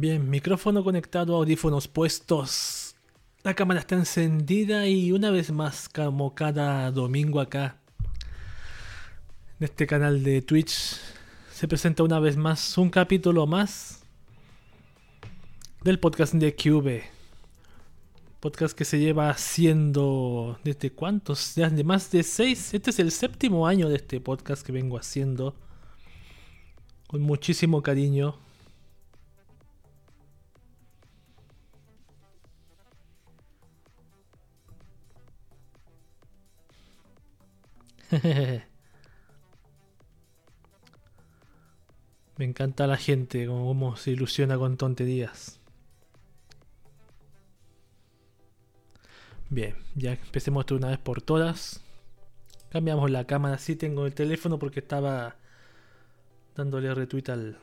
Bien, micrófono conectado, audífonos puestos. La cámara está encendida y una vez más, como cada domingo acá, en este canal de Twitch, se presenta una vez más un capítulo más del podcast de QV. Podcast que se lleva haciendo desde cuántos, de más de seis. Este es el séptimo año de este podcast que vengo haciendo con muchísimo cariño Me encanta la gente, como se ilusiona con tonterías. Bien, ya empecemos de una vez por todas. Cambiamos la cámara. Sí tengo el teléfono porque estaba dándole retweet al,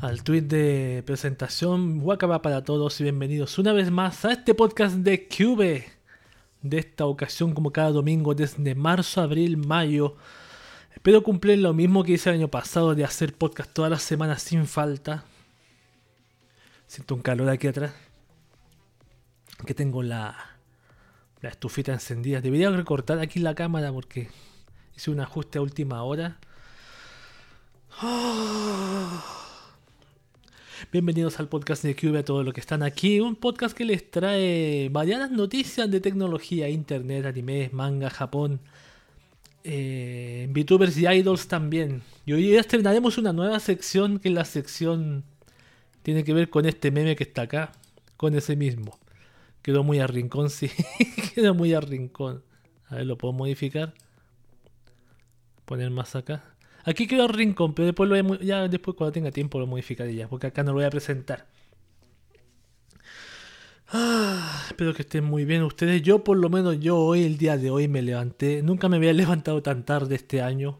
al tweet de presentación. Wakaba para todos y bienvenidos una vez más a este podcast de Cube de esta ocasión como cada domingo desde marzo, abril, mayo. Espero cumplir lo mismo que hice el año pasado de hacer podcast todas las semanas sin falta. Siento un calor aquí atrás. Que tengo la, la estufita encendida. Debería recortar aquí la cámara porque hice un ajuste a última hora. ¡Oh! Bienvenidos al podcast de Cube a todos los que están aquí. Un podcast que les trae variadas noticias de tecnología, internet, anime, manga, Japón, eh, VTubers y idols también. Y hoy estrenaremos una nueva sección que la sección tiene que ver con este meme que está acá, con ese mismo. Quedó muy a rincón, sí. Quedó muy a rincón. A ver, lo puedo modificar. Poner más acá. Aquí quedó Rincón, pero después lo ya después cuando tenga tiempo lo modificaré ya, porque acá no lo voy a presentar. Ah, espero que estén muy bien ustedes. Yo por lo menos yo hoy, el día de hoy, me levanté. Nunca me había levantado tan tarde este año.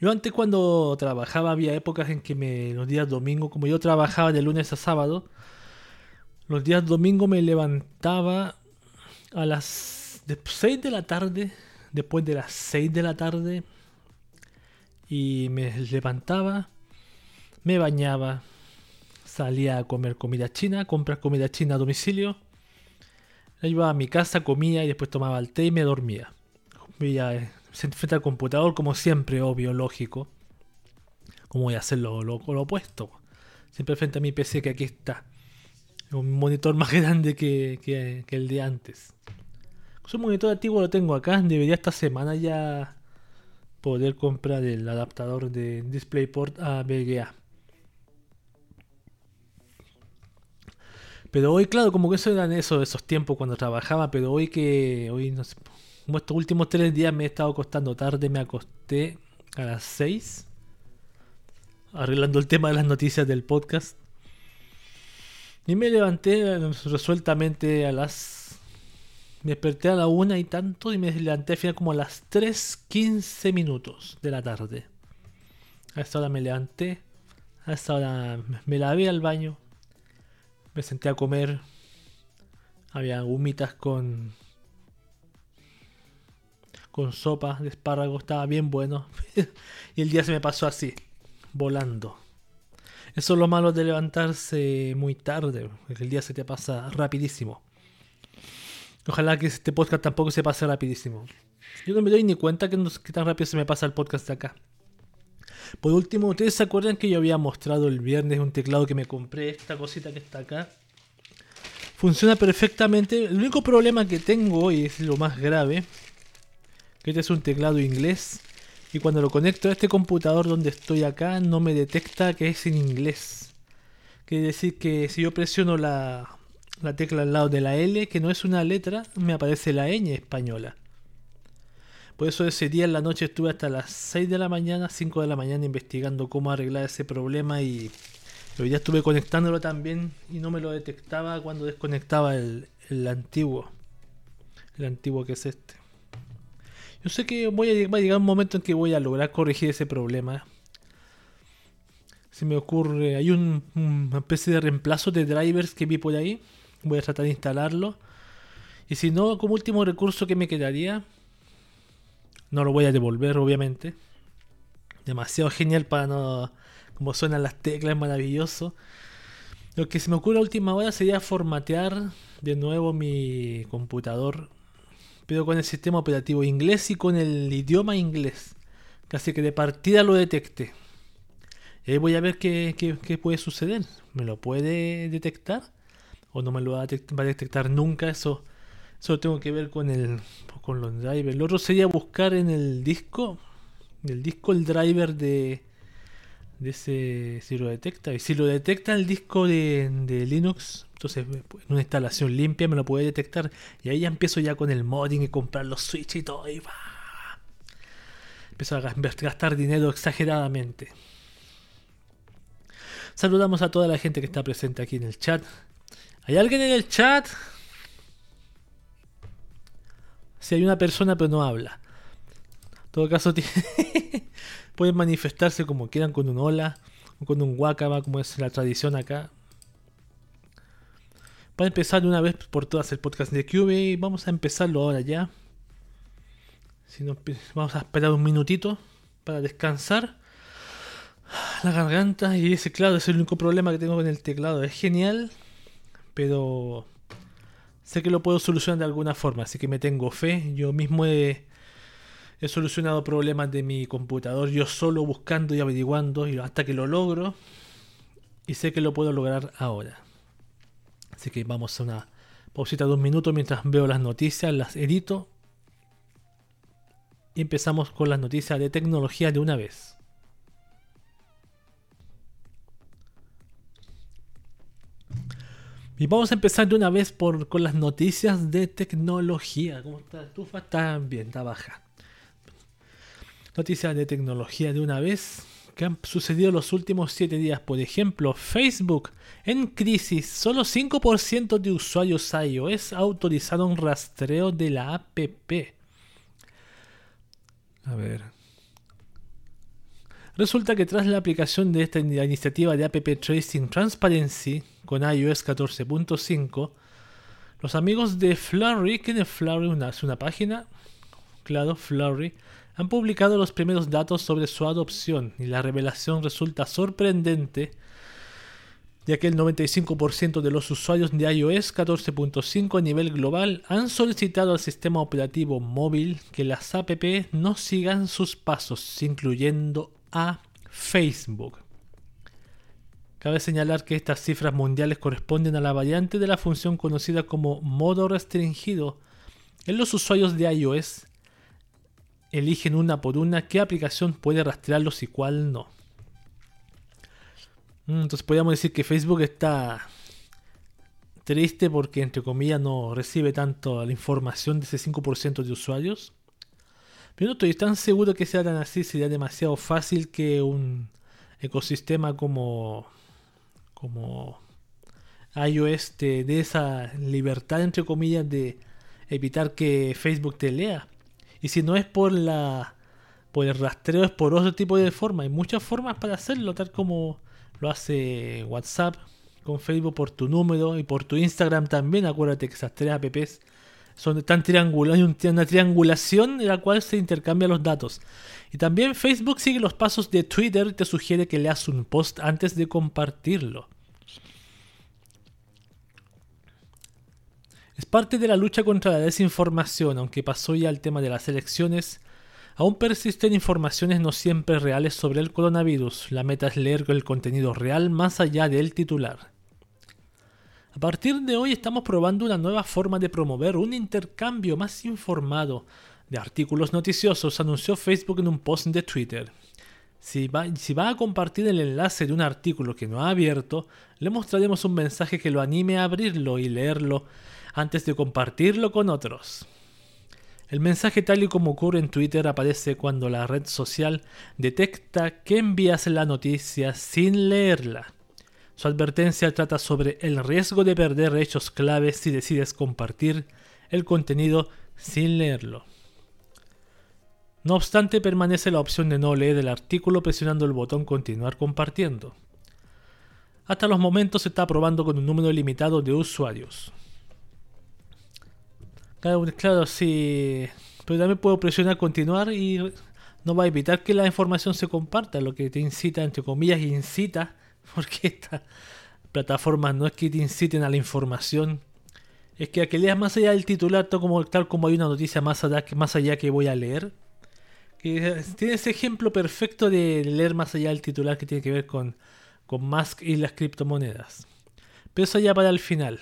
Yo antes cuando trabajaba había épocas en que los días domingos, como yo trabajaba de lunes a sábado, los días domingos me levantaba a las 6 de la tarde, después de las 6 de la tarde, y me levantaba, me bañaba, salía a comer comida china, comprar comida china a domicilio, la llevaba a mi casa, comía y después tomaba el té y me dormía. Veía eh, frente al computador como siempre, obvio, lógico. ¿Cómo voy a hacer lo, opuesto? Siempre frente a mi PC que aquí está. Un monitor más grande que, que, que el de antes. Su monitor antiguo lo tengo acá. Debería esta semana ya poder comprar el adaptador de DisplayPort a VGA. Pero hoy, claro, como que eso eran eso, esos tiempos cuando trabajaba, pero hoy que, hoy no sé, estos últimos tres días me he estado acostando tarde, me acosté a las 6, arreglando el tema de las noticias del podcast. Y me levanté resueltamente a las desperté a la una y tanto y me levanté al final como a las 3.15 minutos de la tarde. A esa hora me levanté, a esa hora me lavé al baño, me senté a comer. Había humitas con con sopa de espárrago, estaba bien bueno. y el día se me pasó así, volando. Eso es lo malo de levantarse muy tarde, porque el día se te pasa rapidísimo. Ojalá que este podcast tampoco se pase rapidísimo. Yo no me doy ni cuenta que, tan rápido se me pasa el podcast de acá. Por último, ¿ustedes se acuerdan que yo había mostrado el viernes un teclado que me compré? Esta cosita que está acá. Funciona perfectamente. El único problema que tengo, y es lo más grave, que este es un teclado inglés. Y cuando lo conecto a este computador donde estoy acá, no me detecta que es en inglés. Quiere decir que si yo presiono la, la tecla al lado de la L, que no es una letra, me aparece la ñ española. Por eso ese día en la noche estuve hasta las 6 de la mañana, 5 de la mañana investigando cómo arreglar ese problema y hoy día estuve conectándolo también y no me lo detectaba cuando desconectaba el, el antiguo. El antiguo que es este. Yo sé que voy a, va a llegar un momento en que voy a lograr corregir ese problema. Se me ocurre, hay un, una especie de reemplazo de drivers que vi por ahí Voy a tratar de instalarlo. Y si no, como último recurso que me quedaría, no lo voy a devolver, obviamente. Demasiado genial para no como suenan las teclas, es maravilloso. Lo que se me ocurre a última hora sería formatear de nuevo mi computador, pero con el sistema operativo inglés y con el idioma inglés. Casi que de partida lo detecte. Y ahí voy a ver qué, qué, puede suceder. ¿Me lo puede detectar? ¿O no me lo va a, detectar nunca? Eso, eso tengo que ver con, el, con los drivers. Lo otro sería buscar en el disco, el disco el driver de, de ese si lo detecta. Y si lo detecta el disco de, Linux, entonces en una instalación limpia me lo puede detectar. Y ahí ya empiezo ya con el modding y comprar los switches y todo. Va. Empiezo a gastar dinero exageradamente. Saludamos a toda la gente que está presente aquí en el chat. ¿Hay alguien en el chat? Si hay una persona pero no habla. En todo caso, pueden manifestarse como quieran con un hola o con un wakaba, como es la tradición acá. Para empezar una vez por todas el podcast de Cube y vamos a empezarlo ahora ya. Si no, vamos a esperar un minutito para descansar la garganta y ese claro es el único problema que tengo con el teclado. Es genial, pero sé que lo puedo solucionar de alguna forma, así que me tengo fe. Yo mismo he solucionado problemas de mi computador yo solo buscando y averiguando y hasta que lo logro. Y sé que lo puedo lograr ahora. Así que vamos a una pausita de un minuto mientras veo las noticias, las edito. Y empezamos con las noticias de tecnología de una vez. Y vamos a empezar de una vez por, con las noticias de tecnología. ¿Cómo está? Estufa está bien, está baja. Noticias de tecnología de una vez que han sucedido los últimos 7 días. Por ejemplo, Facebook en crisis. Solo 5% de usuarios iOS autorizaron rastreo de la app. A ver. Resulta que tras la aplicación de esta iniciativa de App Tracing Transparency con iOS 14.5, los amigos de Flurry, que es Flurry es una página, claro, Flurry, han publicado los primeros datos sobre su adopción y la revelación resulta sorprendente ya que el 95% de los usuarios de iOS 14.5 a nivel global han solicitado al sistema operativo móvil que las app no sigan sus pasos, incluyendo a Facebook. Cabe señalar que estas cifras mundiales corresponden a la variante de la función conocida como modo restringido en los usuarios de iOS eligen una por una qué aplicación puede rastrearlos y cuál no. Mm, entonces podríamos decir que Facebook está triste porque entre comillas no recibe tanto la información de ese 5% de usuarios. Pero no estoy tan seguro que sea tan así, sería demasiado fácil que un ecosistema como, como iOS te dé esa libertad entre comillas de evitar que Facebook te lea. Y si no es por la por el rastreo, es por otro tipo de forma. Hay muchas formas para hacerlo, tal como lo hace WhatsApp con Facebook por tu número y por tu Instagram también. Acuérdate que esas tres apps son tan hay una triangulación en la cual se intercambian los datos. Y también Facebook sigue los pasos de Twitter y te sugiere que leas un post antes de compartirlo. Es parte de la lucha contra la desinformación, aunque pasó ya el tema de las elecciones. Aún persisten informaciones no siempre reales sobre el coronavirus. La meta es leer el contenido real más allá del titular. A partir de hoy estamos probando una nueva forma de promover un intercambio más informado de artículos noticiosos, anunció Facebook en un post de Twitter. Si va, va, a compartir el enlace de un artículo que no ha abierto, le mostraremos un mensaje que lo anime a abrirlo y leerlo antes de compartirlo con otros. El mensaje tal y como ocurre en Twitter aparece cuando la red social detecta que envías la noticia sin leerla. Su advertencia trata sobre el riesgo de perder hechos claves si decides compartir el contenido sin leerlo. No obstante, permanece la opción de no leer el artículo presionando el botón continuar compartiendo. Hasta los momentos se está probando con un número limitado de usuarios. Claro, claro, sí. Pero también puedo presionar continuar y no va a evitar que la información se comparta, lo que te incita, entre comillas, incita, porque estas plataformas no es que te inciten a la información, es que a que leas más allá del titular, tal como, tal como hay una noticia más allá, más allá que voy a leer, que tiene ese ejemplo perfecto de leer más allá del titular que tiene que ver con, con Musk y las criptomonedas. Pero eso ya para el final.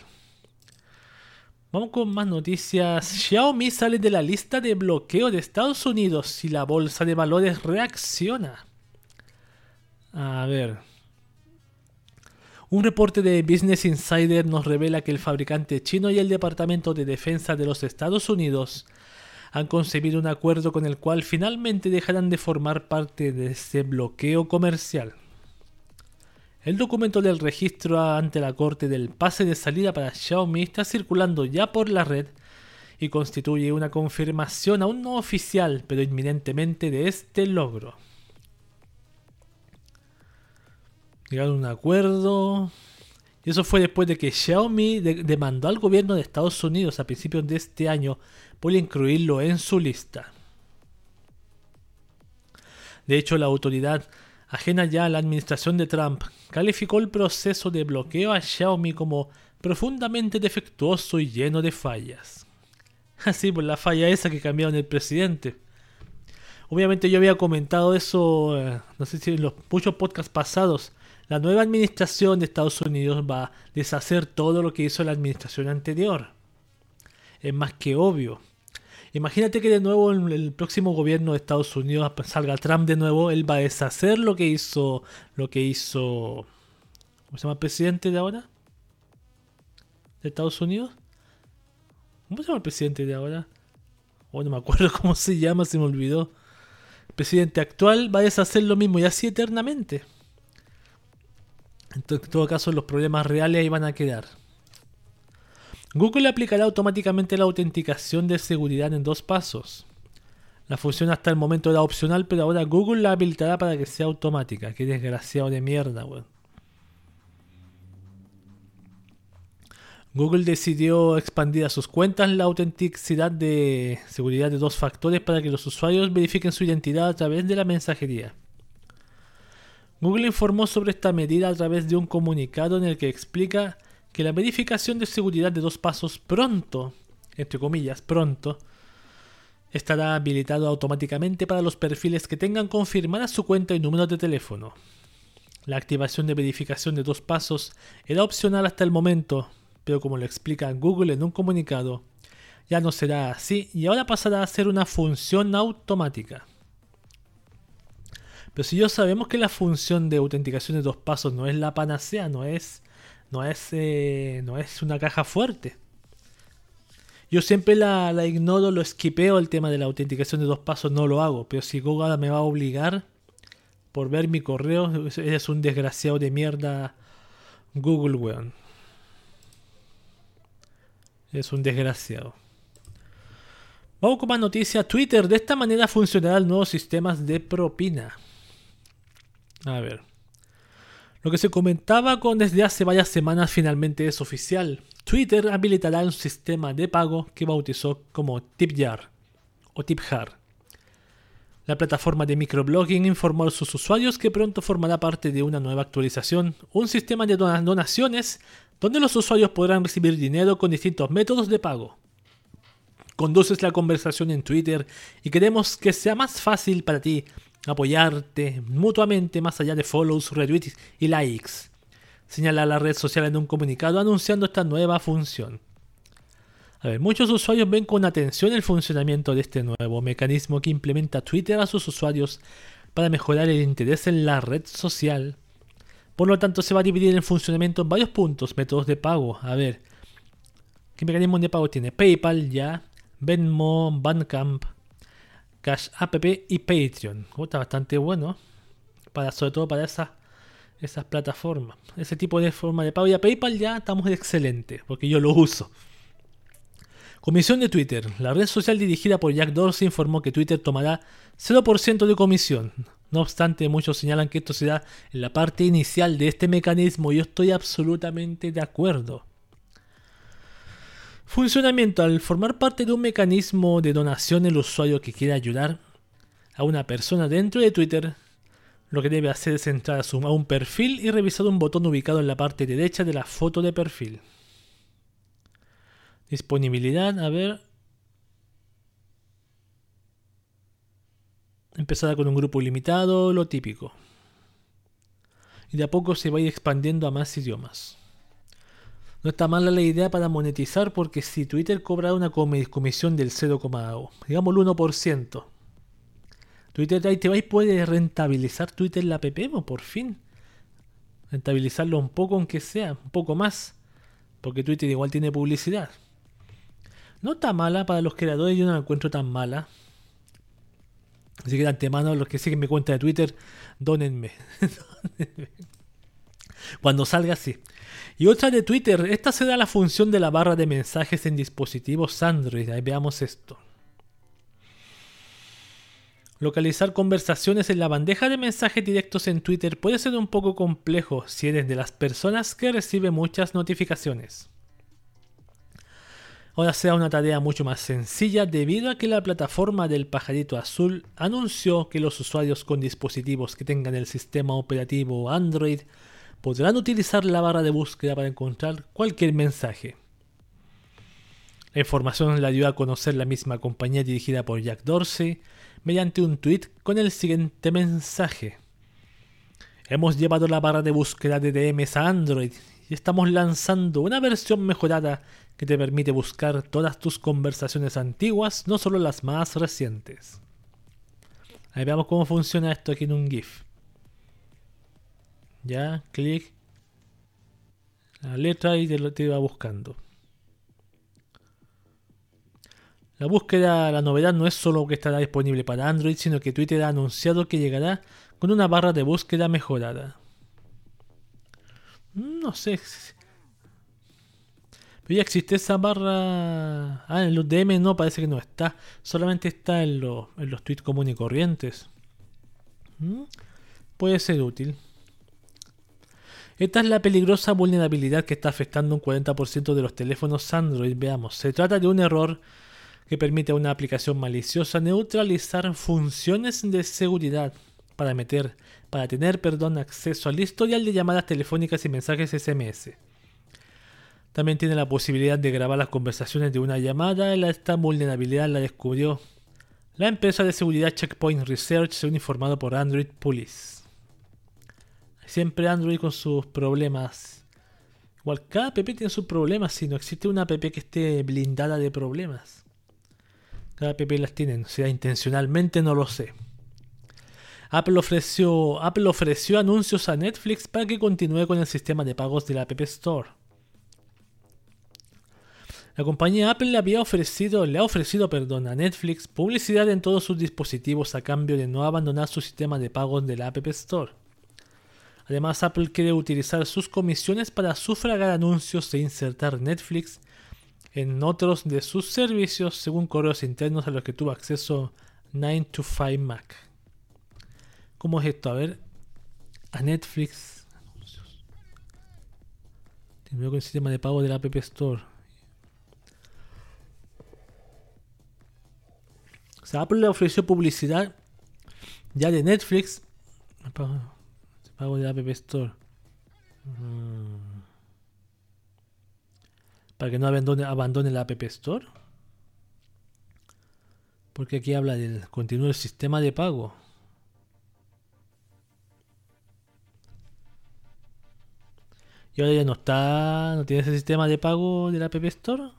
Vamos con más noticias. Xiaomi sale de la lista de bloqueo de Estados Unidos y la bolsa de valores reacciona. A ver. Un reporte de Business Insider nos revela que el fabricante chino y el Departamento de Defensa de los Estados Unidos han concebido un acuerdo con el cual finalmente dejarán de formar parte de ese bloqueo comercial. El documento del registro ante la corte del pase de salida para Xiaomi está circulando ya por la red y constituye una confirmación aún no oficial, pero inminentemente de este logro. Llegaron a un acuerdo. Y eso fue después de que Xiaomi demandó al gobierno de Estados Unidos a principios de este año por incluirlo en su lista. De hecho, la autoridad ajena ya a la administración de Trump, calificó el proceso de bloqueo a Xiaomi como profundamente defectuoso y lleno de fallas. Así, por la falla esa que cambiaron el presidente. Obviamente yo había comentado eso, eh, no sé si en los muchos podcasts pasados. La nueva administración de Estados Unidos va a deshacer todo lo que hizo la administración anterior. Es más que obvio. Imagínate que de nuevo en el próximo gobierno de Estados Unidos salga Trump de nuevo, él va a deshacer lo que hizo, lo que hizo, ¿cómo se llama el presidente de ahora? ¿De Estados Unidos? ¿Cómo se llama el presidente de ahora? Oh, no me acuerdo cómo se llama, se me olvidó. El presidente actual va a deshacer lo mismo y así eternamente. En todo caso, los problemas reales ahí van a quedar. Google aplicará automáticamente la autenticación de seguridad en dos pasos. La función hasta el momento era opcional, pero ahora Google la habilitará para que sea automática. Qué desgraciado de mierda, weón. Google decidió expandir a sus cuentas la autenticidad de seguridad de dos factores para que los usuarios verifiquen su identidad a través de la mensajería. Google informó sobre esta medida a través de un comunicado en el que explica que la verificación de seguridad de dos pasos pronto, entre comillas, pronto, estará habilitado automáticamente para los perfiles que tengan confirmada su cuenta y número de teléfono. La activación de verificación de dos pasos era opcional hasta el momento, pero como lo explica Google en un comunicado, ya no será así y ahora pasará a ser una función automática. Pero si ya sabemos que la función de autenticación de dos pasos no es la panacea, no es no es, eh, no es una caja fuerte. Yo siempre la, ignoro, lo esquipeo el tema de la autenticación de dos pasos, no lo hago. Pero si Google me va a obligar por ver mi correo, es un desgraciado de mierda Google, weón. Es un desgraciado. Vamos con más noticias. Twitter. De esta manera funcionarán nuevos sistemas de propina. A ver. Lo que se comentaba con desde hace varias semanas finalmente es oficial. Twitter habilitará un sistema de pago que bautizó como TipJar o TipJar. La plataforma de microblogging informó a sus usuarios que pronto formará parte de una nueva actualización, un sistema de donaciones donde los usuarios podrán recibir dinero con distintos métodos de pago. Conduces la conversación en Twitter y queremos que sea más fácil para ti apoyarte mutuamente más allá de follows, retweets y likes. Señala la red social en un comunicado anunciando esta nueva función. A ver, muchos usuarios ven con atención el funcionamiento de este nuevo mecanismo que implementa Twitter a sus usuarios para mejorar el interés en la red social. Por lo tanto, se va a dividir el funcionamiento en varios puntos, métodos de pago. A ver, ¿qué mecanismo de pago tiene? PayPal, ya, Venmo, Bandcamp, Cash App y Patreon. está bastante bueno. Para, sobre todo para esas, esas plataformas. Ese tipo de forma de pago. Y PayPal ya estamos excelente. Porque yo lo uso. Comisión de Twitter. La red social dirigida por Jack Dorsey informó que Twitter tomará 0% de comisión. No obstante, muchos señalan que esto será en la parte inicial de este mecanismo yo estoy absolutamente de acuerdo. Funcionamiento. Al formar parte de un mecanismo de donación el usuario que quiera ayudar a una persona dentro de Twitter, lo que debe hacer es entrar a un perfil y revisar un botón ubicado en la parte derecha de la foto de perfil. Disponibilidad, a ver. Empezará con un grupo limitado, lo típico. Y de a poco se va a ir expandiendo a más idiomas. No está mala la idea para monetizar porque si Twitter cobra una comisión del 0, digamos el 1%, Twitter ahí te vais puede rentabilizar Twitter la app, por fin. Rentabilizarlo un poco aunque sea, un poco más. Porque Twitter igual tiene publicidad. No está mala para los creadores, yo no la encuentro tan mala. Así que de antemano, los que siguen mi cuenta de Twitter, donenme. Cuando salga así. Y otra de Twitter, esta se da la función de la barra de mensajes en dispositivos Android. Ahí veamos esto. Localizar conversaciones en la bandeja de mensajes directos en Twitter puede ser un poco complejo si eres de las personas que recibe muchas notificaciones. Ahora sea una tarea mucho más sencilla debido a que la plataforma del pajarito azul anunció que los usuarios con dispositivos que tengan el sistema operativo Android podrán utilizar la barra de búsqueda para encontrar cualquier mensaje. La información la dio a conocer la misma compañía dirigida por Jack Dorsey mediante un tweet con el siguiente mensaje. Hemos llevado la barra de búsqueda de DMs a Android y estamos lanzando una versión mejorada que te permite buscar todas tus conversaciones antiguas, no solo las más recientes. Ahí veamos cómo funciona esto aquí en un GIF. Ya, clic. La letra y te te va buscando. La búsqueda, la novedad no es solo que estará disponible para Android, sino que Twitter ha anunciado que llegará con una barra de búsqueda mejorada. No sé. Pero ya existe esa barra. Ah, en los DM no, parece que no está. Solamente está en, en los tweets comunes y corrientes. ¿Mm? Puede ser útil. Esta es la peligrosa vulnerabilidad que está afectando un 40% de los teléfonos Android. Veamos, se trata de un error que permite a una aplicación maliciosa neutralizar funciones de seguridad para meter, para tener, perdón, acceso al historial de llamadas telefónicas y mensajes SMS. También tiene la posibilidad de grabar las conversaciones de una llamada. Esta vulnerabilidad la descubrió la empresa de seguridad Checkpoint Research, según informado por Android Police. Siempre Android con sus problemas. Igual cada app tiene sus problemas, si no existe una app que esté blindada de problemas. Cada app las tiene, o sea, intencionalmente no lo sé. Apple ofreció, Apple ofreció anuncios a Netflix para que continúe con el sistema de pagos de la App Store. La compañía Apple le había ofrecido, le ha ofrecido perdón, a Netflix publicidad en todos sus dispositivos a cambio de no abandonar su sistema de pagos de la App Store. Además, Apple quiere utilizar sus comisiones para sufragar anuncios e insertar Netflix en otros de sus servicios según correos internos a los que tuvo acceso 9 to 5 Mac. ¿Cómo es esto? A ver, a Netflix. Con el sistema de pago de la App Store. O sea, Apple le ofreció publicidad ya de Netflix. Pago de App Store. Mm. Para que no abandone, abandone la App Store. Porque aquí habla del continuo el sistema de pago. Y ahora ya no está, no tiene ese sistema de pago de la App Store.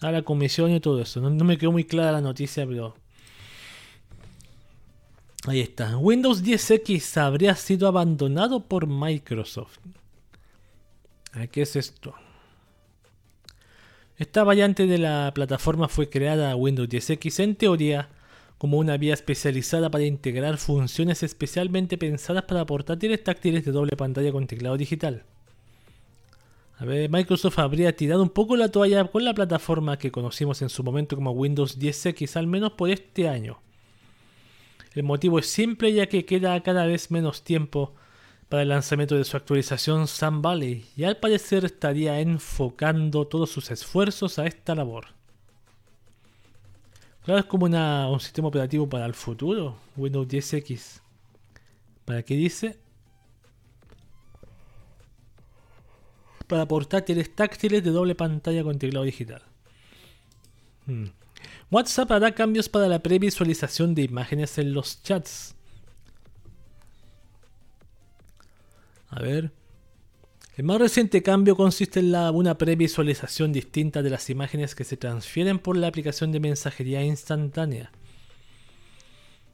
A la comisión y todo eso. No, me quedó muy clara la noticia, pero... Ahí está. Windows 10X habría sido abandonado por Microsoft. ¿Qué es esto? Esta variante de la plataforma fue creada Windows 10X en teoría como una vía especializada para integrar funciones especialmente pensadas para portátiles táctiles de doble pantalla con teclado digital. A ver, Microsoft habría tirado un poco la toalla con la plataforma que conocimos en su momento como Windows 10X, al menos por este año. El motivo es simple ya que queda cada vez menos tiempo para el lanzamiento de su actualización Sun Valley y al parecer estaría enfocando todos sus esfuerzos a esta labor. Claro, es como un sistema operativo para el futuro, Windows 10X. ¿Para qué dice? Para portátiles táctiles de doble pantalla con teclado digital. Hmm. WhatsApp hará cambios para la previsualización de imágenes en los chats. A ver. El más reciente cambio consiste en la, una previsualización distinta de las imágenes que se transfieren por la aplicación de mensajería instantánea.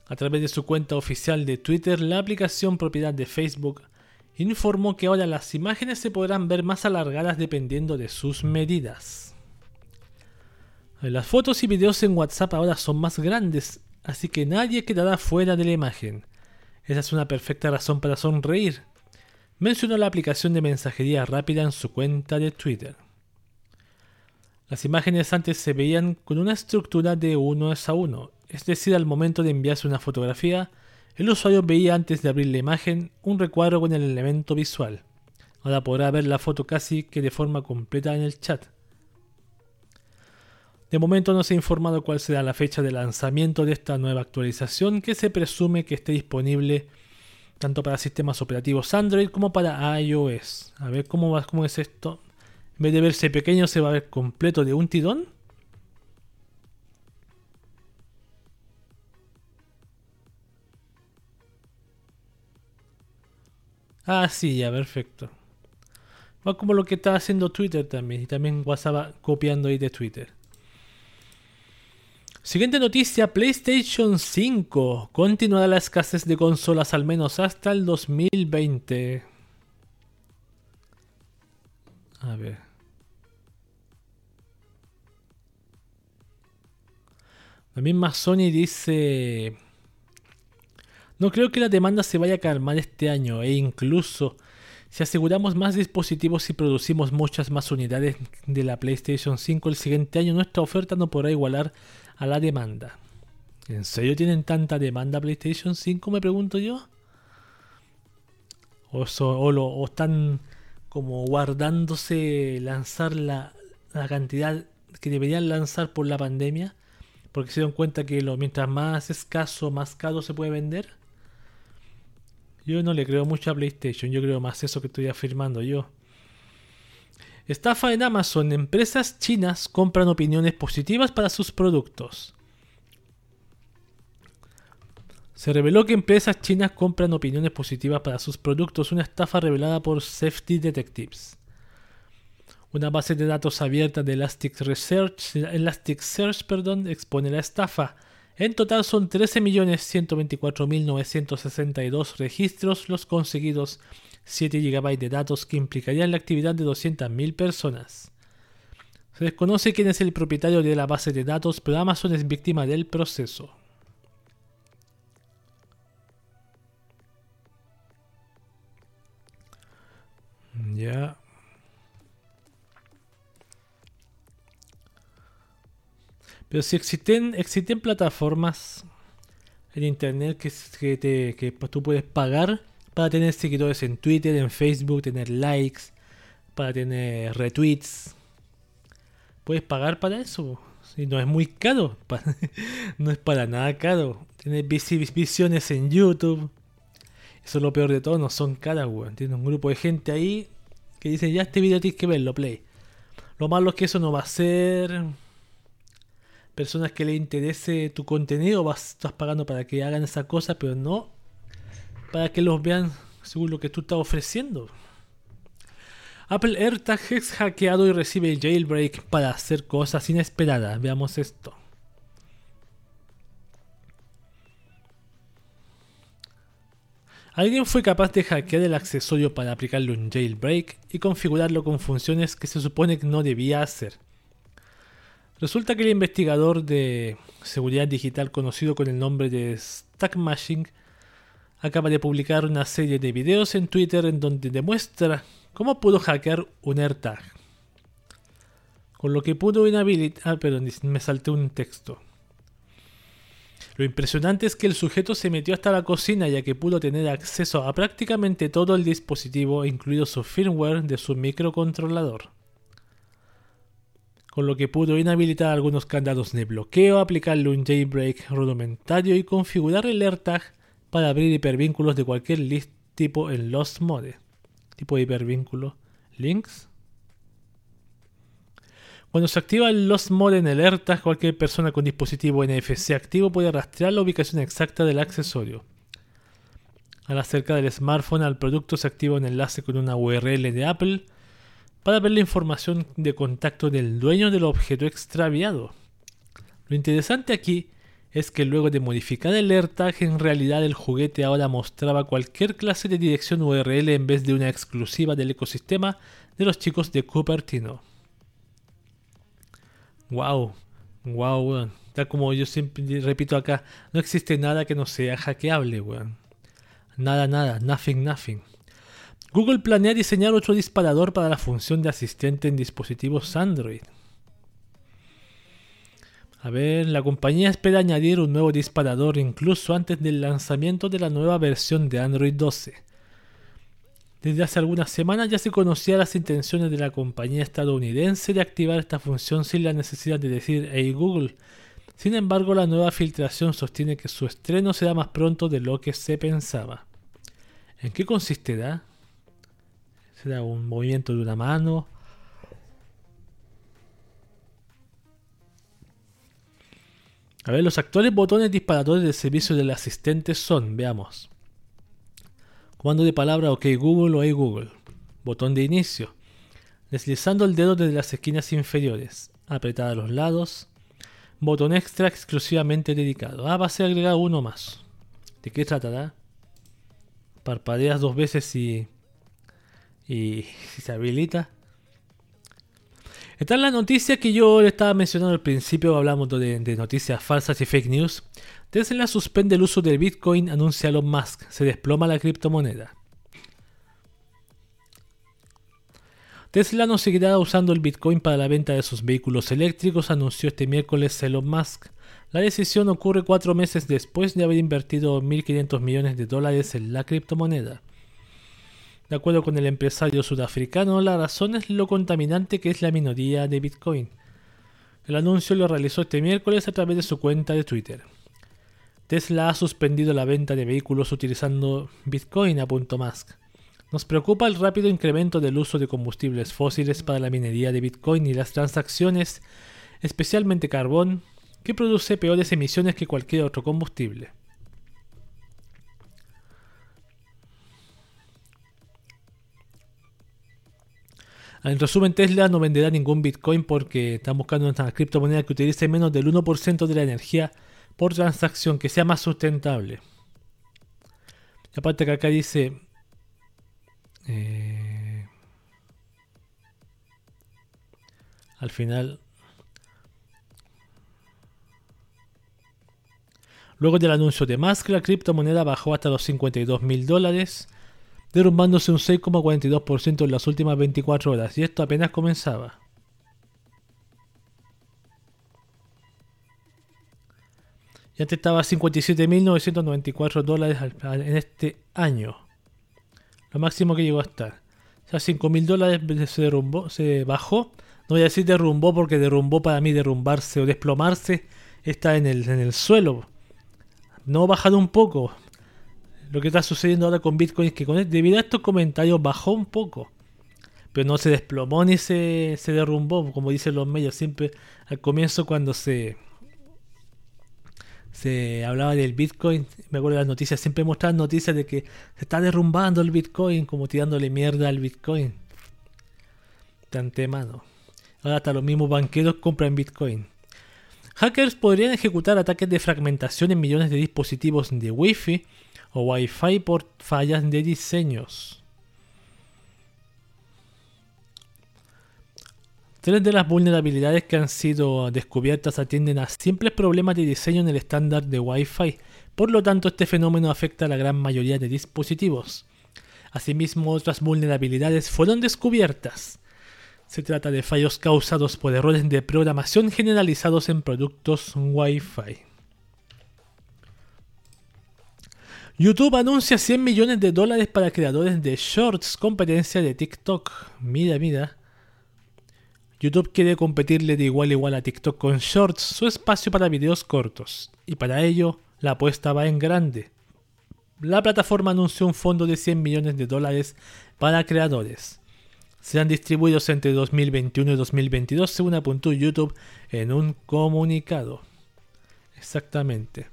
A través de su cuenta oficial de Twitter, la aplicación propiedad de Facebook informó que ahora las imágenes se podrán ver más alargadas dependiendo de sus medidas. Las fotos y videos en WhatsApp ahora son más grandes, así que nadie quedará fuera de la imagen. Esa es una perfecta razón para sonreír mencionó la aplicación de mensajería rápida en su cuenta de Twitter. Las imágenes antes se veían con una estructura de 1 a 1, es decir, al momento de enviarse una fotografía, el usuario veía antes de abrir la imagen un recuadro con el elemento visual. Ahora podrá ver la foto casi que de forma completa en el chat. De momento no se ha informado cuál será la fecha de lanzamiento de esta nueva actualización que se presume que esté disponible tanto para sistemas operativos Android como para iOS. A ver cómo, va, cómo es esto. En vez de verse pequeño, se va a ver completo de un tirón. Ah, sí, ya, perfecto. Va como lo que está haciendo Twitter también. Y también WhatsApp copiando ahí de Twitter. Siguiente noticia, PlayStation 5. Continuará la escasez de consolas al menos hasta el 2020. A ver. La misma Sony dice... No creo que la demanda se vaya a calmar este año e incluso si aseguramos más dispositivos y producimos muchas más unidades de la PlayStation 5 el siguiente año, nuestra oferta no podrá igualar a la demanda. ¿En serio tienen tanta demanda PlayStation 5? Me pregunto yo. O, están como guardándose lanzar la, cantidad que deberían lanzar por la pandemia. Porque se dieron cuenta que lo, mientras más escaso, más caro se puede vender. Yo no le creo mucho a PlayStation. Yo creo más eso que estoy afirmando yo. Estafa en Amazon. Empresas chinas compran opiniones positivas para sus productos. Se reveló que empresas chinas compran opiniones positivas para sus productos, una estafa revelada por Safety Detectives. Una base de datos abierta de Elasticsearch, Elasticsearch perdón, expone la estafa. En total son 13.124.962 registros los conseguidos 7 GB de datos que implicarían la actividad de 200.000 personas. Se desconoce quién es el propietario de la base de datos, pero Amazon es víctima del proceso. Ya. Pero si existen, existen plataformas en internet que, te, que tú puedes pagar para tener seguidores en Twitter, en Facebook, tener likes, para tener retweets. Puedes pagar para eso. Si no es muy caro. no es para nada caro. Tienes visiones en YouTube. Eso es lo peor de todo, no son caras, weón. Tiene un grupo de gente ahí que dice, ya este video tienes que verlo, play. Lo malo es que eso no va a ser personas que le interese tu contenido, vas, estás pagando para que hagan esa cosa, pero no para que los vean según lo que tú estás ofreciendo. Apple AirTag es hackeado y recibe jailbreak para hacer cosas inesperadas. Veamos esto. Alguien fue capaz de hackear el accesorio para aplicarle un jailbreak y configurarlo con funciones que se supone que no debía hacer. Resulta que el investigador de seguridad digital conocido con el nombre de Stack Machine acaba de publicar una serie de videos en Twitter en donde demuestra cómo pudo hackear un AirTag. Con lo que pudo inhabilitar... Ah, pero me salté un texto. Lo impresionante es que el sujeto se metió hasta la cocina ya que pudo tener acceso a prácticamente todo el dispositivo, incluido su firmware de su microcontrolador. Con lo que pudo inhabilitar algunos candados de bloqueo, aplicarle un jailbreak rudimentario y configurar el AirTag para abrir hipervínculos de cualquier tipo en Lost Mode. Tipo de hipervínculo. Links. Cuando se activa el Lost Mode en el cualquier persona con dispositivo NFC activo puede rastrear la ubicación exacta del accesorio. Al acercar el smartphone al producto se activa un enlace con una URL de Apple para ver la información de contacto del dueño del objeto extraviado. Lo interesante aquí es que luego de modificar el AirTag en realidad el juguete ahora mostraba cualquier clase de dirección URL en vez de una exclusiva del ecosistema de los chicos de Cupertino. Wow, wow, weón. Tal como yo siempre repito acá, no existe nada que no sea hackeable, weón. Nada, nada, nothing, nothing. Google planea diseñar otro disparador para la función de asistente en dispositivos Android. A ver, la compañía espera añadir un nuevo disparador incluso antes del lanzamiento de la nueva versión de Android 12. Desde hace algunas semanas ya se conocían las intenciones de la compañía estadounidense de activar esta función sin la necesidad de decir Hey Google. Sin embargo, la nueva filtración sostiene que su estreno será más pronto de lo que se pensaba. ¿En qué consistirá? ¿Será un movimiento de una mano? A ver, los actuales botones disparadores del servicio del asistente son, veamos. Comando de palabra OK Google o Hey Google. Botón de inicio. Deslizando el dedo desde las esquinas inferiores. Apretar a los lados. Botón extra exclusivamente dedicado. Ah, va a ser agregar uno más. ¿De qué tratará? Parpadeas dos veces y. y se habilita. Esta es la noticia que yo le estaba mencionando al principio, hablamos de, de, noticias falsas y fake news. Tesla suspende el uso del Bitcoin, anuncia Elon Musk. Se desploma la criptomoneda. Tesla no seguirá usando el Bitcoin para la venta de sus vehículos eléctricos, anunció este miércoles Elon Musk. La decisión ocurre cuatro meses después de haber invertido 1.500 millones de dólares en la criptomoneda. De acuerdo con el empresario sudafricano, la razón es lo contaminante que es la minoría de Bitcoin. El anuncio lo realizó este miércoles a través de su cuenta de Twitter. Tesla ha suspendido la venta de vehículos utilizando Bitcoin, apuntó Musk. Nos preocupa el rápido incremento del uso de combustibles fósiles para la minería de Bitcoin y las transacciones, especialmente carbón, que produce peores emisiones que cualquier otro combustible. En resumen, Tesla no venderá ningún Bitcoin porque están buscando una criptomoneda que utilice menos del 1% de la energía por transacción que sea más sustentable. aparte que acá dice... Eh, al final... Luego del anuncio de Musk, la criptomoneda bajó hasta los 52 mil dólares, derrumbándose un 6,42% en las últimas 24 horas, y esto apenas comenzaba. Y antes estaba a 57.994 dólares en este año. Lo máximo que llegó a estar. O sea, 5.000 dólares se derrumbó, se bajó. No voy a decir derrumbó porque derrumbó para mí derrumbarse o desplomarse está en el, en el suelo. No ha bajado un poco. Lo que está sucediendo ahora con Bitcoin es que con, debido a estos comentarios bajó un poco. Pero no se desplomó ni se, derrumbó, como dicen los medios. Siempre al comienzo cuando se, se hablaba del Bitcoin, me acuerdo de las noticias, siempre mostraban noticias de que se está derrumbando el Bitcoin, como tirándole mierda al Bitcoin. De antemano. Ahora hasta los mismos banqueros compran Bitcoin. Hackers podrían ejecutar ataques de fragmentación en millones de dispositivos de Wi-Fi o Wi-Fi por fallas de diseños. Tres de las vulnerabilidades que han sido descubiertas atienden a simples problemas de diseño en el estándar de Wi-Fi, por lo tanto este fenómeno afecta a la gran mayoría de dispositivos. Asimismo, otras vulnerabilidades fueron descubiertas. Se trata de fallos causados por errores de programación generalizados en productos Wi-Fi. YouTube anuncia 100 millones de dólares para creadores de shorts, competencia de TikTok. Mira, mira. YouTube quiere competirle de igual a igual a TikTok con shorts, su espacio para videos cortos. Y para ello, la apuesta va en grande. La plataforma anunció un fondo de 100 millones de dólares para creadores. Serán distribuidos entre 2021 y 2022, según apuntó YouTube en un comunicado. Exactamente.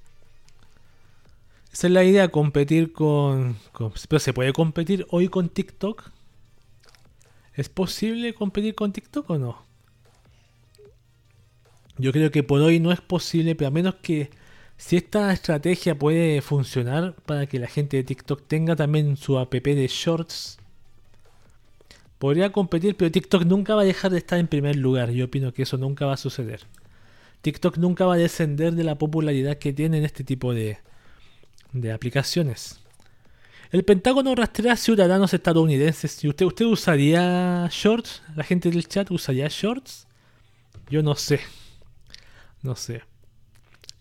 Es la idea, competir con, Pero ¿se puede competir hoy con TikTok? ¿Es posible competir con TikTok o no? Yo creo que por hoy no es posible, pero a menos que si esta estrategia puede funcionar para que la gente de TikTok tenga también su app de shorts, podría competir, pero TikTok nunca va a dejar de estar en primer lugar. Yo opino que eso nunca va a suceder. TikTok nunca va a descender de la popularidad que tiene en este tipo de, de aplicaciones. El Pentágono rastrea ciudadanos estadounidenses. ¿Y usted, usted usaría shorts? ¿La gente del chat usaría shorts? Yo no sé. No sé.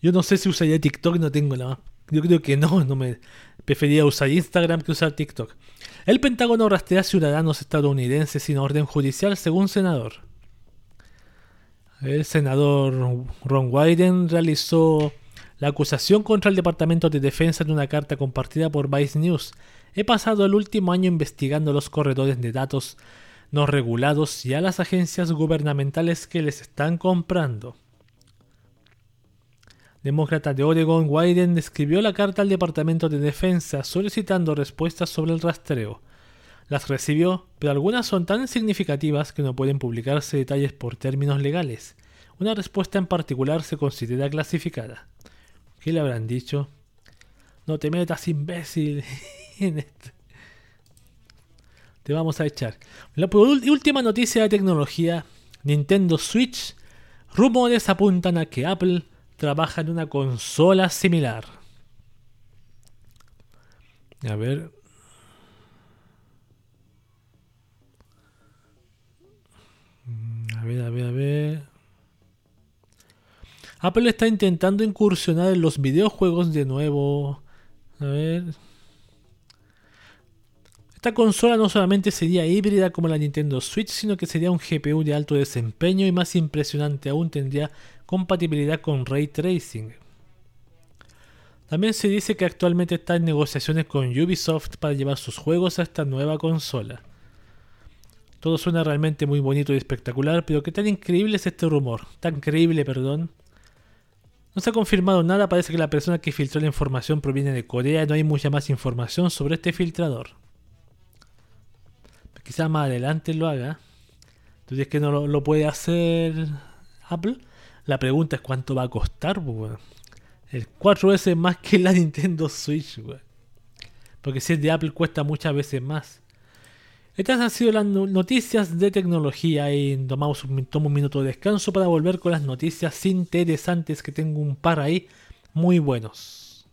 Yo no sé si usaría TikTok, no tengo nada. Yo creo que no, no me preferiría usar Instagram que usar TikTok. El Pentágono rastrea ciudadanos estadounidenses sin orden judicial, según senador. El senador Ron Wyden realizó la acusación contra el Departamento de Defensa en una carta compartida por Vice News. He pasado el último año investigando los corredores de datos no regulados y a las agencias gubernamentales que les están comprando. Demócrata de Oregon, Wyden escribió la carta al Departamento de Defensa solicitando respuestas sobre el rastreo. Las recibió, pero algunas son tan significativas que no pueden publicarse detalles por términos legales. Una respuesta en particular se considera clasificada. ¿Qué le habrán dicho? No te metas, imbécil. te vamos a echar. La última noticia de tecnología. Nintendo Switch. Rumores apuntan a que Apple trabaja en una consola similar. A ver. A ver, a ver, a ver. Apple está intentando incursionar en los videojuegos de nuevo. A ver. Esta consola no solamente sería híbrida como la Nintendo Switch, sino que sería un GPU de alto desempeño y más impresionante aún tendría compatibilidad con ray tracing. También se dice que actualmente está en negociaciones con Ubisoft para llevar sus juegos a esta nueva consola. Todo suena realmente muy bonito y espectacular, pero qué tan increíble es este rumor, tan creíble, perdón, no se ha confirmado nada, parece que la persona que filtró la información proviene de Corea y no hay mucha más información sobre este filtrador. Quizá más adelante lo haga. Entonces es que no lo, puede hacer Apple. La pregunta es cuánto va a costar, pues, El 4 veces más que la Nintendo Switch, Porque si es de Apple cuesta muchas veces más. Estas han sido las noticias de tecnología y tomamos un, minuto de descanso para volver con las noticias interesantes que tengo un par ahí muy buenos.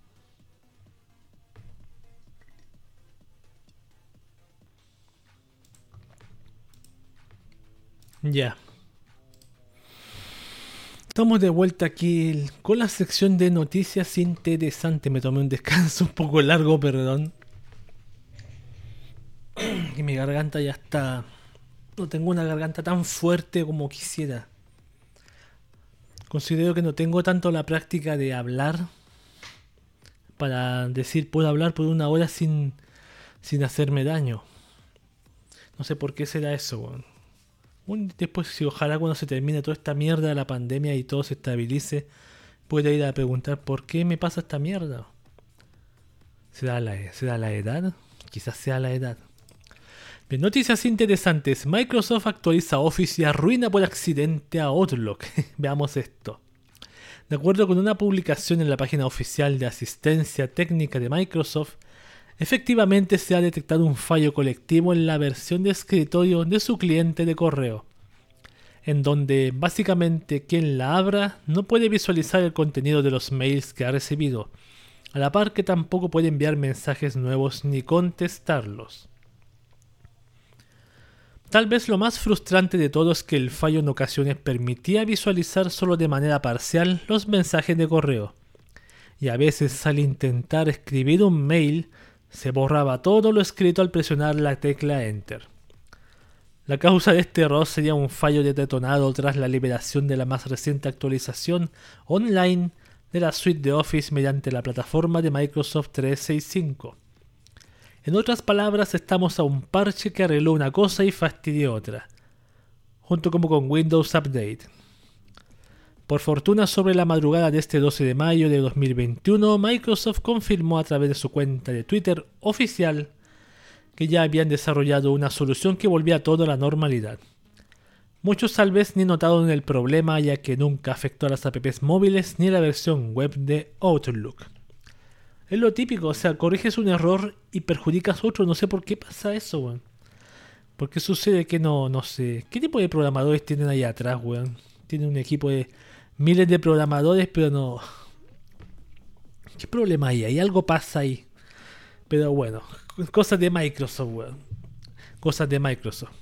Ya. Estamos de vuelta aquí con la sección de noticias interesantes. Me tomé un descanso un poco largo, perdón y mi garganta ya está... No tengo una garganta tan fuerte como quisiera. Considero que no tengo tanto la práctica de hablar para decir puedo hablar por una hora sin, sin hacerme daño. No sé por qué será eso. después, si ojalá cuando se termine toda esta mierda de la pandemia y todo se estabilice, pueda ir a preguntar por qué me pasa esta mierda. ¿Será la, ¿Será la edad? Quizás sea la edad noticias interesantes. Microsoft actualiza Office y arruina por accidente a Outlook. Veamos esto. De acuerdo con una publicación en la página oficial de asistencia técnica de Microsoft, efectivamente se ha detectado un fallo colectivo en la versión de escritorio de su cliente de correo, en donde básicamente quien la abra no puede visualizar el contenido de los mails que ha recibido, a la par que tampoco puede enviar mensajes nuevos ni contestarlos. Tal vez lo más frustrante de todo es que el fallo en ocasiones permitía visualizar solo de manera parcial los mensajes de correo. y a veces al intentar escribir un mail se borraba todo lo escrito al presionar la tecla Enter. La causa de este error sería un fallo detonado tras la liberación de la más reciente actualización online de la suite de Office mediante la plataforma de Microsoft 365. En otras palabras, estamos a un parche que arregló una cosa y fastidió otra, junto como con Windows Update. Por fortuna, sobre la madrugada de este 12 de mayo de 2021, Microsoft confirmó a través de su cuenta de Twitter oficial que ya habían desarrollado una solución que volvía todo a la normalidad. Muchos tal vez ni notaron el problema ya que nunca afectó a las apps móviles ni la versión web de Outlook. Es lo típico, o sea, corriges un error y perjudicas otro, no sé por qué pasa eso, weón. ¿Por qué sucede que no, no sé? ¿Qué tipo de programadores tienen ahí atrás, weón? Tienen un equipo de miles de programadores, pero no... ¿Qué problema hay? Hay algo pasa ahí. Pero bueno, cosas de Microsoft, weón. Cosas de Microsoft.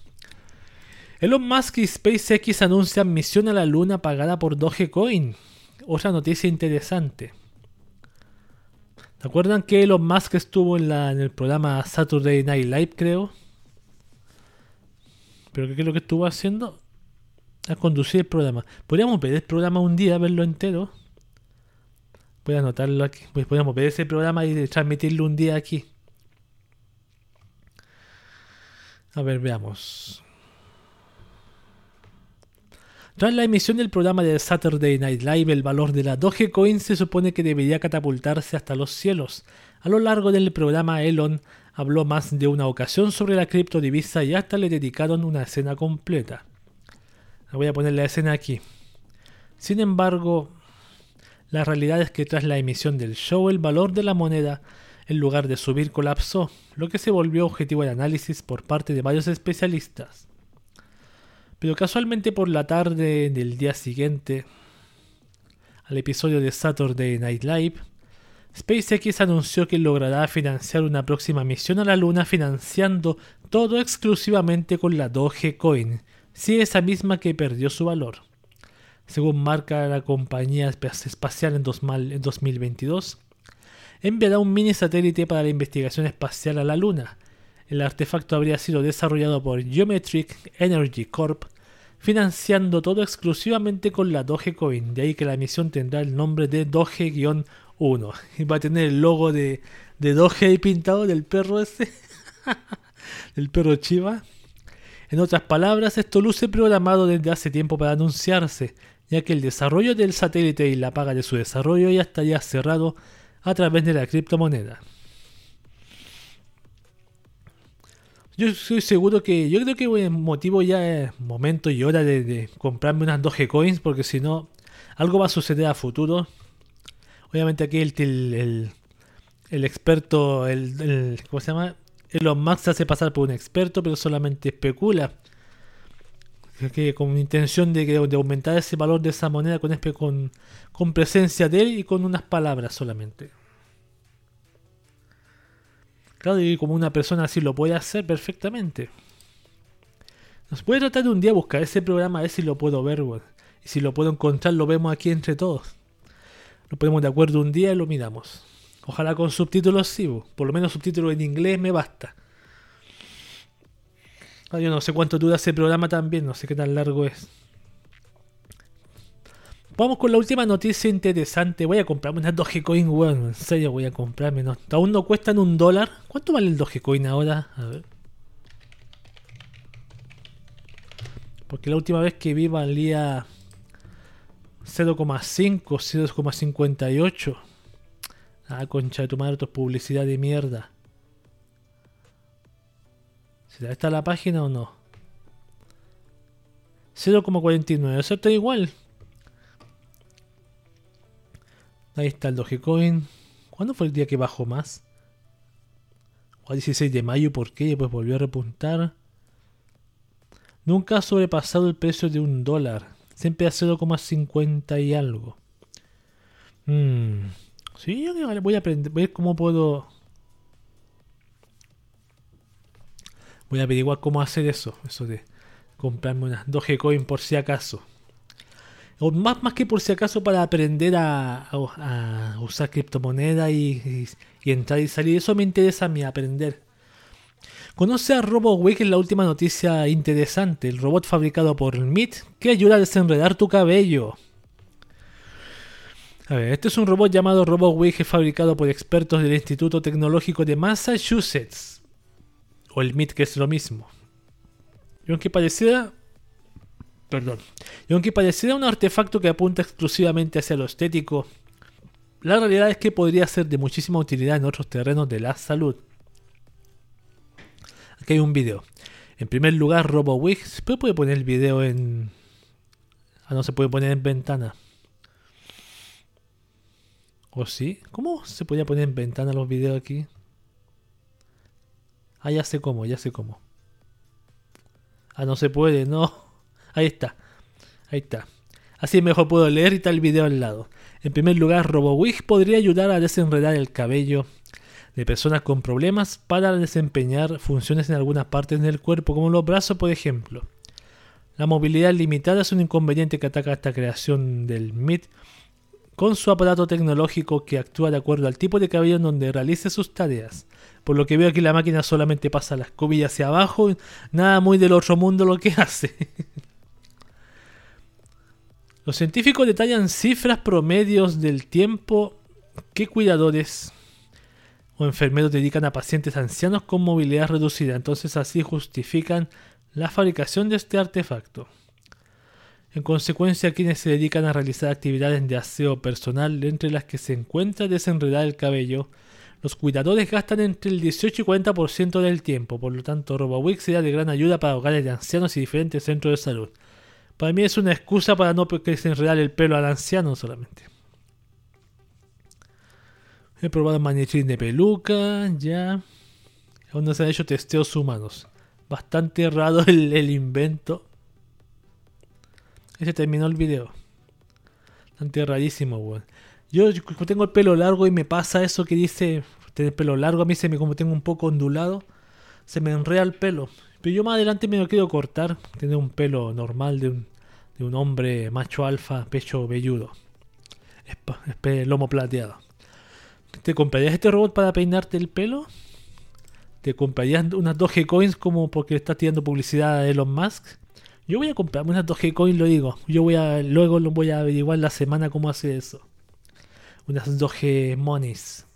Elon Musk y SpaceX anuncian misión a la luna pagada por Dogecoin. Otra noticia interesante. ¿Se acuerdan que Elon Musk estuvo en, la, en el programa Saturday Night Live, creo? ¿Pero qué es lo que estuvo haciendo? A conducir el programa. Podríamos ver el programa un día, verlo entero. Voy a anotarlo aquí. Pues podríamos ver ese programa y transmitirlo un día aquí. A ver, veamos. Tras la emisión del programa de Saturday Night Live, el valor de la Dogecoin se supone que debería catapultarse hasta los cielos. A lo largo del programa, Elon habló más de una ocasión sobre la criptodivisa y hasta le dedicaron una escena completa. Voy a poner la escena aquí. Sin embargo, la realidad es que tras la emisión del show, el valor de la moneda en lugar de subir colapsó, lo que se volvió objetivo de análisis por parte de varios especialistas. Pero casualmente por la tarde del día siguiente al episodio de Saturday Night Live, SpaceX anunció que logrará financiar una próxima misión a la Luna financiando todo exclusivamente con la Dogecoin, si esa misma que perdió su valor. Según marca la compañía espacial en 2022, enviará un mini satélite para la investigación espacial a la Luna. El artefacto habría sido desarrollado por Geometric Energy Corp, financiando todo exclusivamente con la Dogecoin. De ahí que la misión tendrá el nombre de Doge-1. Y va a tener el logo de, de Doge pintado del perro ese. del perro Chiva. En otras palabras, esto luce programado desde hace tiempo para anunciarse, ya que el desarrollo del satélite y la paga de su desarrollo ya estaría cerrado a través de la criptomoneda. Yo estoy seguro que, yo creo que el motivo ya es momento y hora de, comprarme unas Dogecoins porque si no, algo va a suceder a futuro. Obviamente aquí el, el, experto, el, ¿cómo se llama? Elon Musk se hace pasar por un experto, pero solamente especula. Que con intención de, de, aumentar ese valor de esa moneda con, con, con presencia de él y con unas palabras solamente. Claro, y como una persona así lo puede hacer perfectamente. Nos puede tratar de un día buscar ese programa a ver si lo puedo ver, Y si lo puedo encontrar, lo vemos aquí entre todos. Nos ponemos de acuerdo un día y lo miramos. Ojalá con subtítulos sí, por lo menos subtítulos en inglés me basta. Ah, yo no sé cuánto dura ese programa también, no sé qué tan largo es. Vamos con la última noticia interesante. Voy a comprarme una Dogecoin, weón. En serio, voy a comprarme. No, aún no cuestan un dólar. ¿Cuánto vale el Dogecoin ahora? A ver. Porque la última vez que vi valía 0,5, 0,58. Ah, concha de tu madre, es publicidad de mierda. ¿Será esta la página o no? 0,49, eso está igual. Ahí está el Dogecoin. ¿Cuándo fue el día que bajó más? O el 16 de mayo, ¿por qué? Después volvió a repuntar. Nunca ha sobrepasado el precio de un dólar. Siempre a 0,50 y algo. Hmm. Sí, voy a aprender, ver cómo puedo... Voy a averiguar cómo hacer eso. Eso de comprarme una Dogecoin por si acaso. O más, más que por si acaso para aprender a, a, usar criptomonedas y, y, entrar y salir. Eso me interesa a mí, aprender. Conoce a RoboWig en la última noticia interesante, el robot fabricado por MIT que ayuda a desenredar tu cabello. A ver, este es un robot llamado RoboWig fabricado por expertos del Instituto Tecnológico de Massachusetts. O el MIT, que es lo mismo. Y aunque pareciera Perdón. Y aunque pareciera un artefacto que apunta exclusivamente hacia lo estético, la realidad es que podría ser de muchísima utilidad en otros terrenos de la salud. Aquí hay un video. En primer lugar, RoboWig. ¿Se puede poner el video en... Ah, no se puede poner en ventana. ¿O sí? ¿Cómo se podía poner en ventana los videos aquí? Ah, ya sé cómo, ya sé cómo. Ah, no se puede, no. Ahí está. Ahí está. Así mejor puedo leer y el video al lado. En primer lugar, RoboWig podría ayudar a desenredar el cabello de personas con problemas para desempeñar funciones en algunas partes del cuerpo, como los brazos, por ejemplo. La movilidad limitada es un inconveniente que ataca esta creación del MIT con su aparato tecnológico que actúa de acuerdo al tipo de cabello en donde realice sus tareas. Por lo que veo aquí la máquina solamente pasa las cubillas hacia abajo, nada muy del otro mundo lo que hace. Los científicos detallan cifras promedios del tiempo que cuidadores o enfermeros dedican a pacientes ancianos con movilidad reducida. Entonces así justifican la fabricación de este artefacto. En consecuencia, quienes se dedican a realizar actividades de aseo personal, entre las que se encuentra desenredar el cabello, los cuidadores gastan entre el 18 y 40% del tiempo, por lo tanto RoboWig será de gran ayuda para hogares de ancianos y diferentes centros de salud. Para mí es una excusa para no desenredar el pelo al anciano solamente. He probado manechín de peluca, ya. Aún no se han hecho testeos humanos. Bastante raro el, invento. Ese terminó el video. Bastante rarísimo, weón. Yo, tengo el pelo largo y me pasa eso que dice tener pelo largo, a mí se me como tengo un poco ondulado, se me enreda el pelo. Pero yo más adelante me lo quiero cortar, tener un pelo normal de un, de un hombre macho alfa, pecho velludo, lomo plateado. ¿Te comprarías este robot para peinarte el pelo? ¿Te comprarías unas 2G coins como porque estás tirando publicidad a Elon Musk? Yo voy a comprarme unas 2G coins, lo digo. Yo voy a, luego lo voy a averiguar la semana cómo hace eso. Unas 2G monies.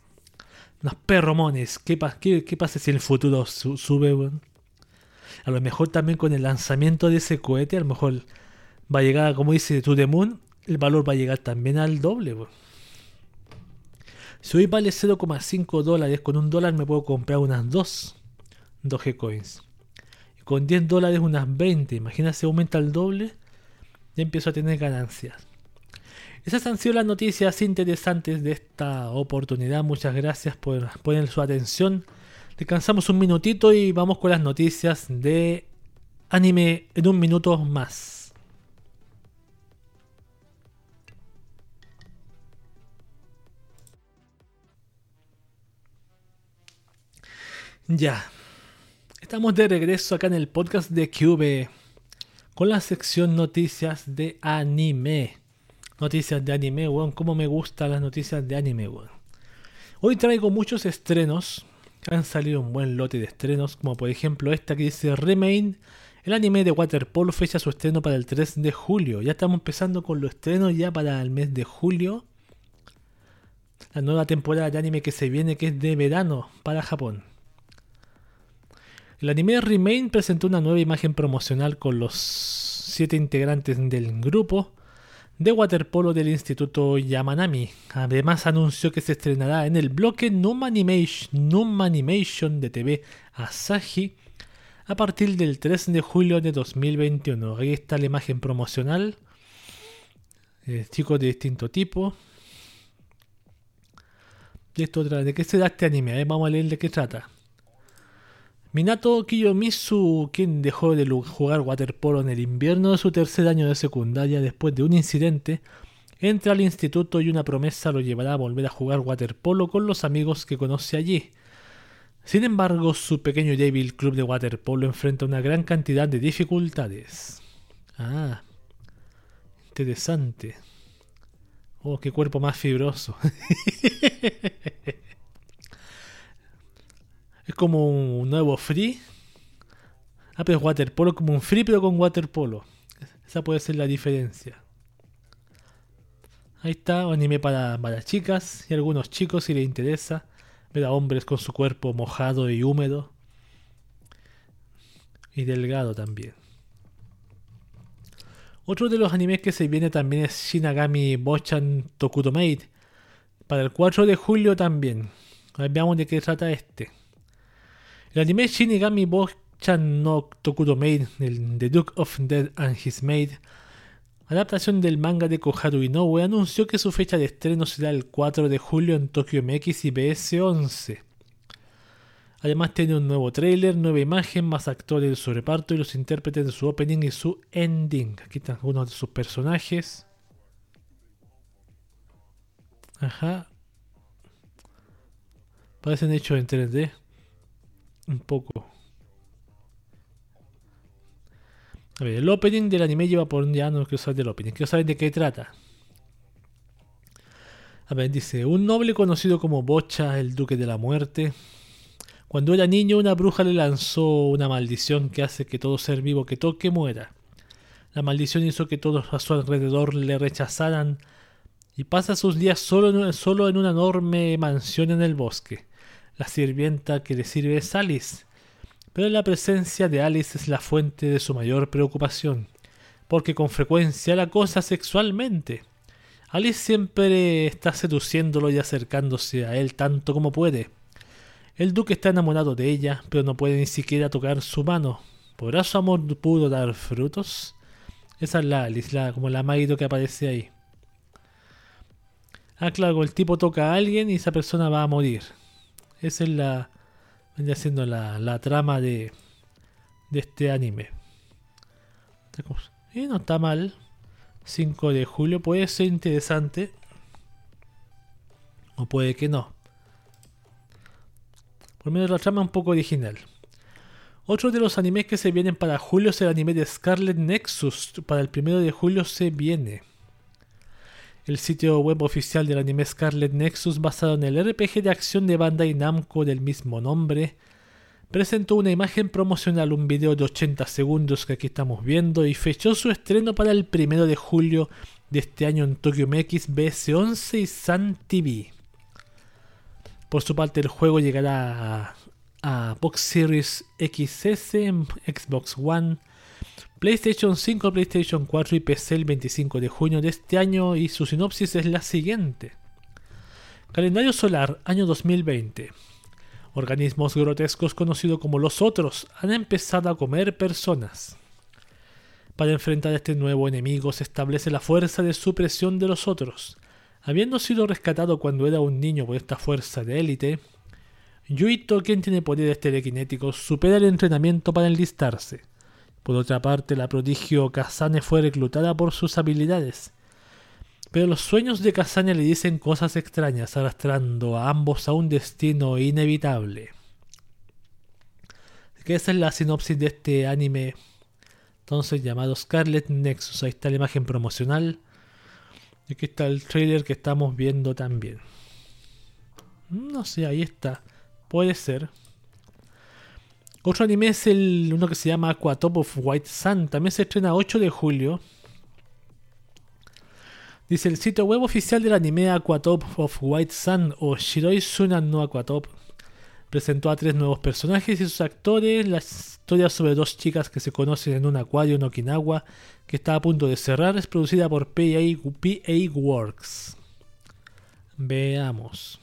Unos perro monies. ¿Qué, qué, pasa si el futuro sube, A lo mejor también con el lanzamiento de ese cohete, a lo mejor va a llegar, como dice To The Moon, el valor va a llegar también al doble, si hoy vale 0,5 dólares, con un dólar me puedo comprar unas 2 Dogecoins. Y con 10 dólares unas 20. Imagínate, aumenta el doble, ya empiezo a tener ganancias. Esas han sido las noticias interesantes de esta oportunidad. Muchas gracias por poner su atención. Descansamos un minutito y vamos con las noticias de anime en un minuto más. Ya. Estamos de regreso acá en el podcast de Cube con la sección noticias de anime. Noticias de anime, weón. Cómo me gustan las noticias de anime, weón. Hoy traigo muchos estrenos. Han salido un buen lote de estrenos, como por ejemplo esta que dice Remain. El anime de Waterpolo fecha su estreno para el 3 de julio. Ya estamos empezando con los estrenos ya para el mes de julio. La nueva temporada de anime que se viene que es de verano para Japón. El anime Remain presentó una nueva imagen promocional con los siete integrantes del grupo de waterpolo del Instituto Yamanami. Además anunció que se estrenará en el bloque Num Animation, de TV Asahi a partir del 3 de julio de 2021. Ahí está la imagen promocional. Eh, chicos de distinto tipo. Y esto, ¿De qué se da este anime? vamos a leer de qué trata. Minato Kiyomizu, quien dejó de jugar waterpolo en el invierno de su tercer año de secundaria después de un incidente, entra al instituto y una promesa lo llevará a volver a jugar waterpolo con los amigos que conoce allí. Sin embargo, su pequeño y débil club de waterpolo enfrenta una gran cantidad de dificultades. Ah, interesante. Oh, qué cuerpo más fibroso. como un nuevo free. Ah, pero es waterpolo, como un free pero con waterpolo. Esa puede ser la diferencia. Ahí está, un anime para, para chicas y algunos chicos si les interesa ver a hombres con su cuerpo mojado y húmedo. Y delgado también. Otro de los animes que se viene también es Shinagami Bochan Tokuto Maid. Para el 4 de julio también. Veamos de qué trata este. El anime Shinigami Bochan no Tokuto Maid, The Duke of Dead and His Maid, adaptación del manga de Koharu Inoue, anunció que su fecha de estreno será el 4 de julio en Tokyo MX y BS11. Además tiene un nuevo trailer, nueva imagen, más actores de su reparto y los intérpretes de su opening y su ending. Aquí están algunos de sus personajes. Ajá. Parecen hechos en 3D. Un poco. A ver, el opening del anime lleva por ya no quiero saber del opening, quiero saber de qué trata. A ver, dice, un noble conocido como Bocha, el duque de la muerte, cuando era niño, una bruja le lanzó una maldición que hace que todo ser vivo que toque muera. La maldición hizo que todos a su alrededor le rechazaran y pasa sus días solo en, solo en una enorme mansión en el bosque. La sirvienta que le sirve es Alice, pero la presencia de Alice es la fuente de su mayor preocupación, porque con frecuencia la acosa sexualmente. Alice siempre está seduciéndolo y acercándose a él tanto como puede el duque está enamorado de ella, pero no puede ni siquiera tocar su mano. ¿Podrá su amor puro dar frutos? Esa es la Alice, como la Maito que aparece ahí. Ah, claro, el tipo toca a alguien y esa persona va a morir. Esa es la. Vendría siendo la, la trama de, de este anime. Y no está mal. 5 de julio puede ser interesante. O puede que no. Por menos la trama un poco original. Otro de los animes que se vienen para julio es el anime de Scarlet Nexus. Para el primero de julio se viene. El sitio web oficial del anime Scarlet Nexus, basado en el RPG de acción de Bandai Namco del mismo nombre, presentó una imagen promocional, un video de 80 segundos que aquí estamos viendo, y fechó su estreno para el primero de julio de este año en Tokyo MX, BS11 y Sun TV. Por su parte, el juego llegará a, Box Series XS, Xbox One, PlayStation 5, PlayStation 4 y PC el 25 de junio de este año y su sinopsis es la siguiente. Calendario solar, año 2020. Organismos grotescos conocidos como los otros han empezado a comer personas. Para enfrentar a este nuevo enemigo se establece la fuerza de supresión de los otros, Habiendo sido rescatado cuando era un niño por esta fuerza de élite, Yuito, quien tiene poderes telequinéticos, supera el entrenamiento para enlistarse. Por otra parte, la prodigio Kazane fue reclutada por sus habilidades. Pero los sueños de Kazane le dicen cosas extrañas, arrastrando a ambos a un destino inevitable. que esa es la sinopsis de este anime, entonces llamado Scarlet Nexus. Ahí está la imagen promocional. Y aquí está el trailer que estamos viendo también. No sé, ahí está. Puede ser. Otro anime es el uno que se llama Aquatop of White Sun. También se estrena 8 de julio. Dice el sitio web oficial del anime Aquatop of White Sun o Shiroi Sunan no Aquatop presentó a tres nuevos personajes y sus actores. La historia sobre dos chicas que se conocen en un acuario en Okinawa que está a punto de cerrar es producida por PA, Works. Veamos.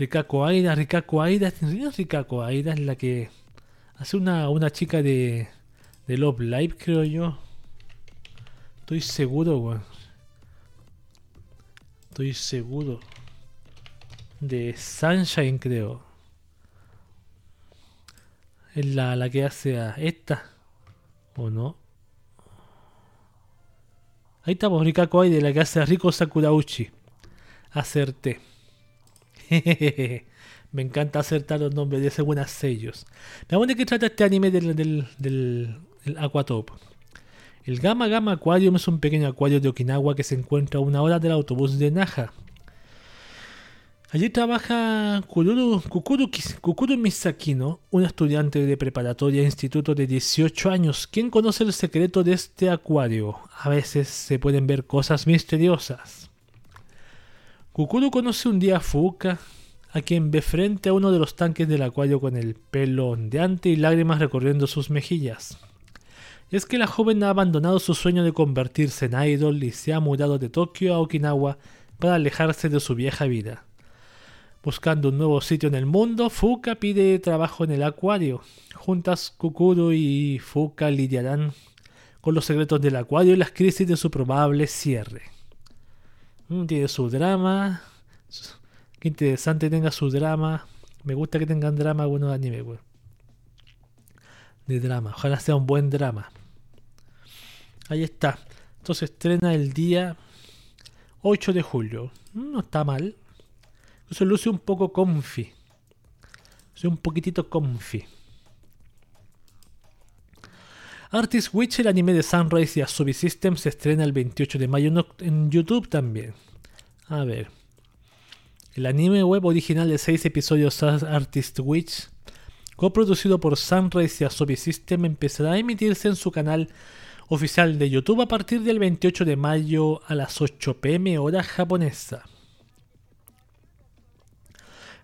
Rikako Aida, Rikako Aida, ¿es Rikako Aida? Es la que hace una, una chica de, de Love Live, creo yo. Estoy seguro, weón. Estoy seguro de Sunshine, creo. Es la, la que hace a esta. ¿O no? Ahí estamos, Rikako de la que hace a Rico Sakurauchi. Acerté. Me encanta acertar los nombres de ese buenas sellos. Veamos de qué trata este anime del, del, del Aquatop. El Gama Gama Aquarium es un pequeño acuario de Okinawa que se encuentra a una hora del autobús de Naha. Allí trabaja Kukuru, Kukuru, Misakino, un estudiante de preparatoria e instituto de 18 años, quien conoce el secreto de este acuario. A veces se pueden ver cosas misteriosas. Kukuru conoce un día a Fuka, a quien ve frente a uno de los tanques del acuario con el pelo ondeante y lágrimas recorriendo sus mejillas. es que la joven ha abandonado su sueño de convertirse en idol y se ha mudado de Tokio a Okinawa para alejarse de su vieja vida. Buscando un nuevo sitio en el mundo, Fuka pide trabajo en el acuario. Juntas, Kukuru y Fuka lidiarán con los secretos del acuario y las crisis de su probable cierre. Mm, tiene su drama. Qué interesante tenga su drama. Me gusta que tengan drama buenos anime, De drama. Ojalá sea un buen drama. Ahí está. Entonces estrena el día 8 de julio. No está mal. Eso luce un poco comfy. Soy un poquitito comfy. Artist Witch, el anime de Sunrise y Asobi System, se estrena el 28 de mayo en YouTube también. A ver. El anime web original de 6 episodios Artist Witch, coproducido por Sunrise y Asobi System, empezará a emitirse en su canal oficial de YouTube a partir del 28 de mayo a las 8 pm hora japonesa.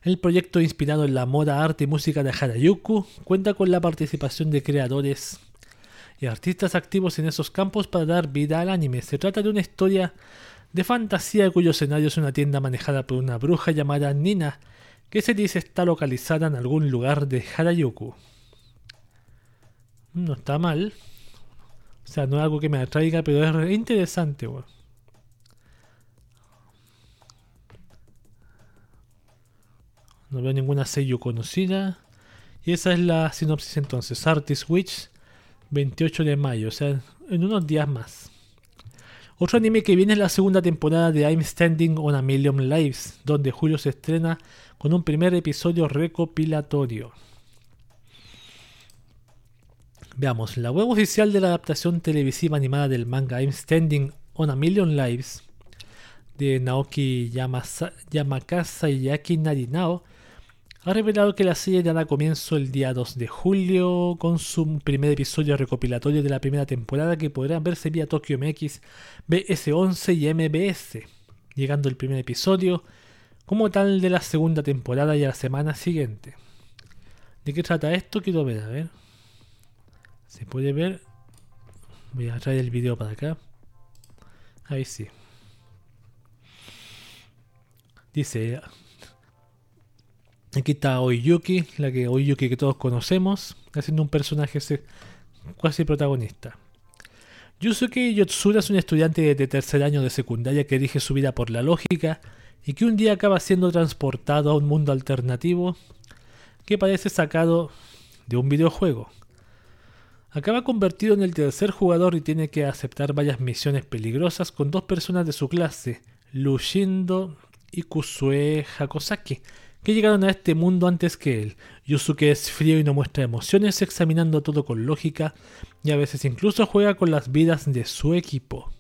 El proyecto inspirado en la moda, arte y música de Harayuku cuenta con la participación de creadores y artistas activos en esos campos para dar vida al anime. Se trata de una historia de fantasía cuyo escenario es una tienda manejada por una bruja llamada Nina, que se dice está localizada en algún lugar de Harayuku. No está mal. O sea, no es algo que me atraiga, pero es interesante, No veo ninguna sello conocida. Y esa es la sinopsis entonces. Artist Witch, 28 de mayo, o sea, en unos días más. Otro anime que viene es la segunda temporada de I'm Standing on a Million Lives, donde Julio se estrena con un primer episodio recopilatorio. Veamos, la web oficial de la adaptación televisiva animada del manga I'm Standing on a Million Lives de Naoki Yamakasa y Yaki Narinao ha revelado que la serie dará comienzo el día 2 de julio con su primer episodio recopilatorio de la primera temporada que podrán verse vía Tokyo MX, BS11 y MBS, llegando el primer episodio como tal de la segunda temporada y a la semana siguiente. ¿De qué trata esto? Quiero ver, a ver. Se puede ver. Voy a traer el video para acá. Ahí sí. Dice, Aquí está Oyuki, la que Oyuki que todos conocemos, haciendo un personaje casi protagonista. Yusuke Yotsura es un estudiante de tercer año de secundaria que dirige su vida por la lógica y que un día acaba siendo transportado a un mundo alternativo que parece sacado de un videojuego. Acaba convertido en el tercer jugador y tiene que aceptar varias misiones peligrosas con dos personas de su clase, Lushindo y Kusue Hakosaki, que llegaron a este mundo antes que él. Yusuke es frío y no muestra emociones, examinando todo con lógica y a veces incluso juega con las vidas de su equipo.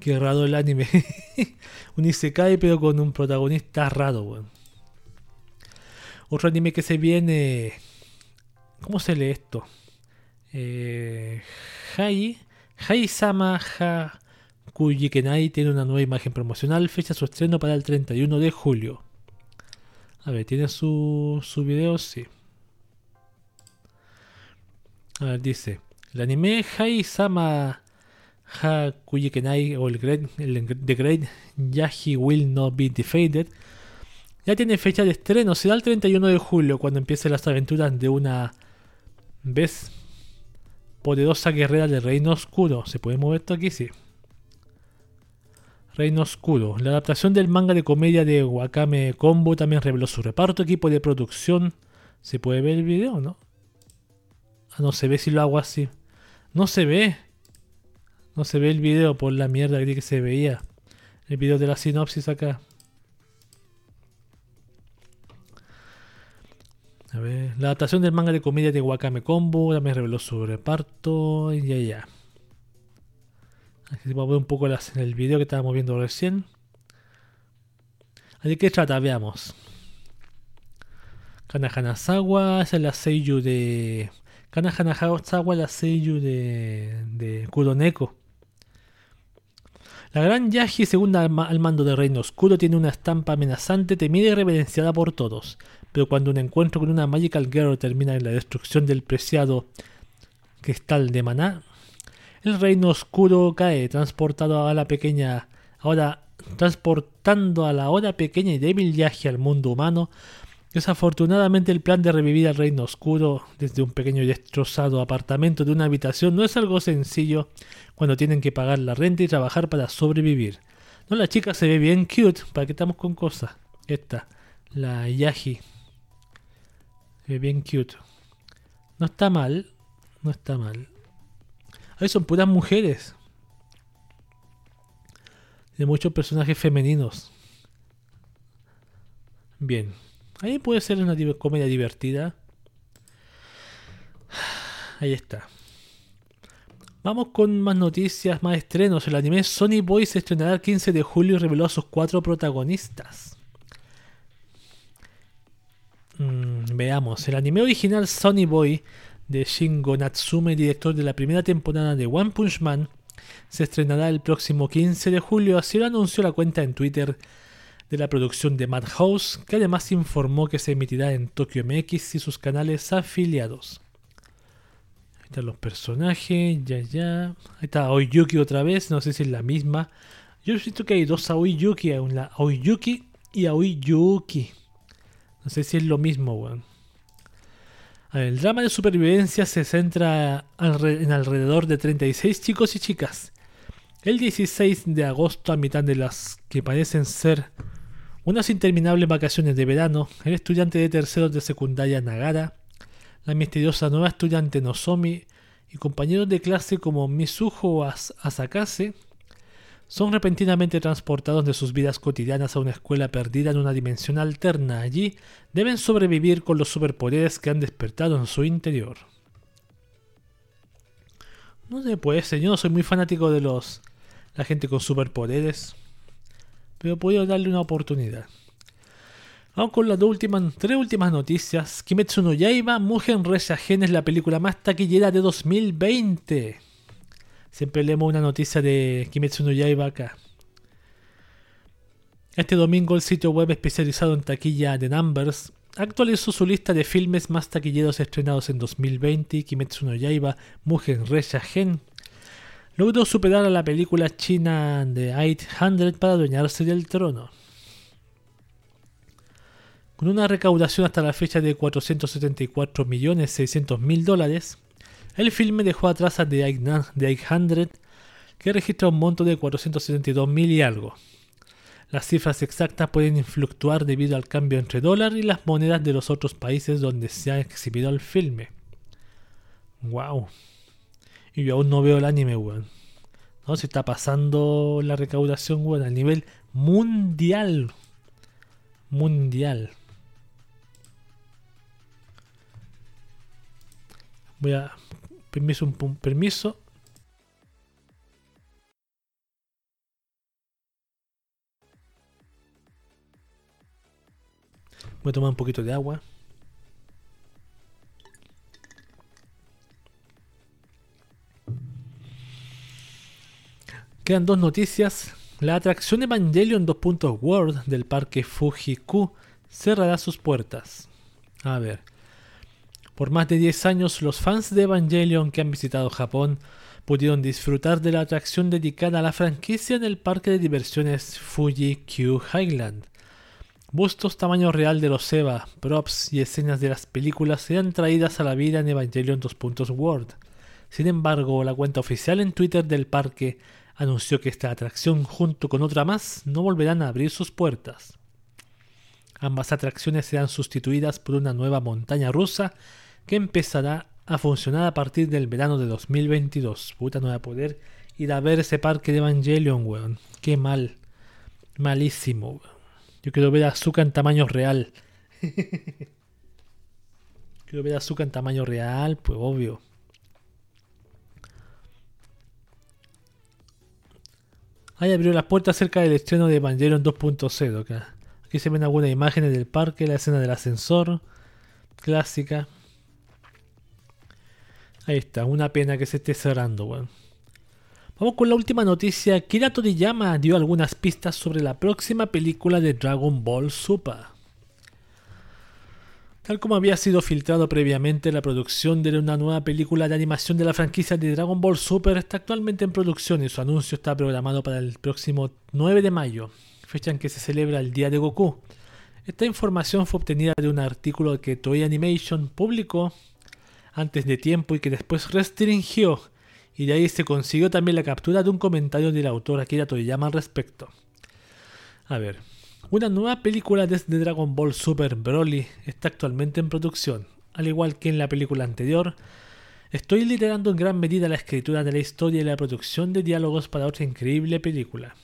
Qué raro el anime. un Isekai pero con un protagonista raro, Otro anime que se viene... ¿Cómo se lee esto? Eh, Hai... Hai-sama ha... Kujikenai tiene una nueva imagen promocional, fecha su estreno para el 31 de julio. A ver, ¿tiene su, su video? Sí. A ver, dice. El anime Hai-sama Ha Kujikenai o el, Great, el The Great Yahi Will Not Be Defeated ya tiene fecha de estreno. Será el 31 de julio cuando empiecen las aventuras de una vez poderosa guerrera del Reino Oscuro. ¿Se puede mover esto aquí? Sí. Reino Oscuro. La adaptación del manga de comedia de Wakame Combo también reveló su reparto, equipo de producción. ¿Se puede ver el video, no? Ah, no se ve si lo hago así. No se ve. No se ve el video por la mierda que se veía. El video de la sinopsis acá. A ver, la adaptación del manga de comedia de Wakame Combo también reveló su reparto. Y ya, ya. Aquí vamos a ver un poco las, en el video que estábamos viendo recién. ¿De qué trata? Veamos. Kana Hanazawa, esa es la Seiyu de. Kana Hanazawa, la Seiyu de. de Kuroneko. La gran Yaji, segunda al mando de Reino Oscuro, tiene una estampa amenazante, temida y reverenciada por todos. Pero cuando un encuentro con una Magical Girl termina en la destrucción del preciado cristal de maná, el Reino Oscuro cae, transportado a la pequeña, ahora transportando a la hora pequeña y débil Yaji al mundo humano. Desafortunadamente el plan de revivir al Reino Oscuro desde un pequeño y destrozado apartamento de una habitación no es algo sencillo cuando tienen que pagar la renta y trabajar para sobrevivir. No, la chica se ve bien cute, ¿para qué estamos con cosas? Esta, la Yaji. Se ve bien cute. No está mal, no está mal. Ahí son puras mujeres. De muchos personajes femeninos. Bien. Ahí puede ser una comedia divertida. Ahí está. Vamos con más noticias, más estrenos. El anime Sony Boy se estrenará el 15 de julio y reveló a sus cuatro protagonistas. Mm, veamos. El anime original Sony Boy de Shingo Natsume, director de la primera temporada de One Punch Man, se estrenará el próximo 15 de julio, así lo anunció la cuenta en Twitter de la producción de Madhouse, que además informó que se emitirá en Tokyo MX y sus canales afiliados. Ahí están los personajes, ya ya. Ahí está Aoyuki otra vez, no sé si es la misma. Yo visto que hay dos Aoyuki, una Aoyuki y Aoyuki. No sé si es lo mismo, weón. El drama de supervivencia se centra en alrededor de 36 chicos y chicas. El 16 de agosto, a mitad de las que parecen ser unas interminables vacaciones de verano, el estudiante de terceros de secundaria Nagara, la misteriosa nueva estudiante Nozomi y compañeros de clase como Mizuho Asakase son repentinamente transportados de sus vidas cotidianas a una escuela perdida en una dimensión alterna. Allí deben sobrevivir con los superpoderes que han despertado en su interior. No sé, pues, yo no soy muy fanático de los la gente con superpoderes, pero puedo darle una oportunidad. Vamos con las últimas, tres últimas noticias. Kimetsu no Yaiba, Mugen Gen es la película más taquillera de 2020. Siempre leemos una noticia de Kimetsu no Yaiba acá. Este domingo el sitio web especializado en taquilla de Numbers actualizó su lista de filmes más taquilleros estrenados en 2020 y Kimetsu no Yaiba Mugen Resha Gen logró superar a la película china de 800 para adueñarse del trono. Con una recaudación hasta la fecha de 474.600.000 dólares, el filme dejó atrás a The 800, que registra un monto de 472.000 y algo. Las cifras exactas pueden fluctuar debido al cambio entre dólar y las monedas de los otros países donde se ha exhibido el filme. Wow. Y yo aún no veo el anime, weón. No, se está pasando la recaudación, weón, a nivel mundial. Mundial. Voy a Permiso, un, permiso. Voy a tomar un poquito de agua. Quedan dos noticias. La atracción Evangelion 2. World del parque Fuji-Q cerrará sus puertas. A ver. Por más de 10 años, los fans de Evangelion que han visitado Japón pudieron disfrutar de la atracción dedicada a la franquicia en el parque de diversiones Fuji Q Highland. Bustos tamaño real de los Eva, props y escenas de las películas serán traídas a la vida en Evangelion 2. World. Sin embargo, la cuenta oficial en Twitter del parque anunció que esta atracción junto con otra más no volverán a abrir sus puertas. Ambas atracciones serán sustituidas por una nueva montaña rusa que empezará a funcionar a partir del verano de 2022. Puta, no voy a poder ir a ver ese parque de Evangelion, weón. Qué mal. Malísimo, Yo quiero ver a Zuka en tamaño real. Quiero ver a Azuka en tamaño real, pues obvio. Ahí abrió las puertas cerca del estreno de Evangelion 2.0. Aquí se ven algunas imágenes del parque, la escena del ascensor. Clásica. Ahí está, una pena que se esté cerrando, weón. Vamos con la última noticia. Kira Toriyama dio algunas pistas sobre la próxima película de Dragon Ball Super. Tal como había sido filtrado previamente, la producción de una nueva película de animación de la franquicia de Dragon Ball Super está actualmente en producción y su anuncio está programado para el próximo 9 de mayo, fecha en que se celebra el Día de Goku. Esta información fue obtenida de un artículo que Toei Animation publicó antes de tiempo y que después restringió, y de ahí se consiguió también la captura de un comentario del autor Akira Toriyama al respecto. A ver, una nueva película desde Dragon Ball Super Broly está actualmente en producción. Al igual que en la película anterior, estoy liderando en gran medida la escritura de la historia y la producción de diálogos para otra increíble película.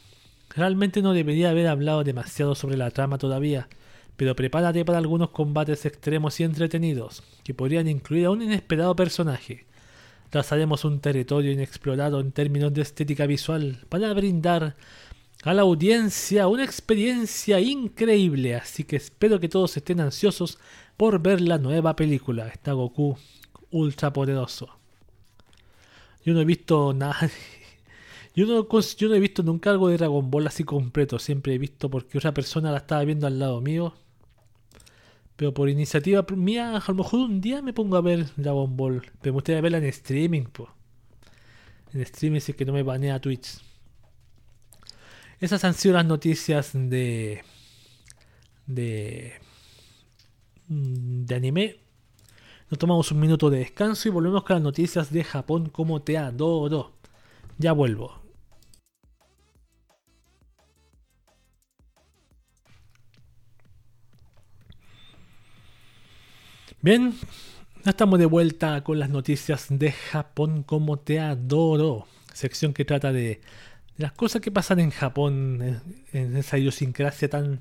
Realmente no debería haber hablado demasiado sobre la trama todavía, pero prepárate para algunos combates extremos y entretenidos, que podrían incluir a un inesperado personaje. Trazaremos un territorio inexplorado en términos de estética visual para brindar a la audiencia una experiencia increíble, así que espero que todos estén ansiosos por ver la nueva película. Está Goku ultra poderoso. Yo no he visto nada. Yo no, yo no he visto nunca algo de Dragon Ball así completo. Siempre he visto porque otra persona la estaba viendo al lado mío. Pero por iniciativa mía, a lo mejor un día me pongo a ver Dragon Ball. Pero me gustaría verla en streaming, pues. En streaming es que no me banea Twitch. Esas han sido las noticias de. de. Mm, de anime. Nos tomamos un minuto de descanso y volvemos con las noticias de Japón como te adoro. Ya vuelvo. Bien, estamos de vuelta con las noticias de Japón como te adoro. Sección que trata de las cosas que pasan en Japón, en, esa idiosincrasia tan,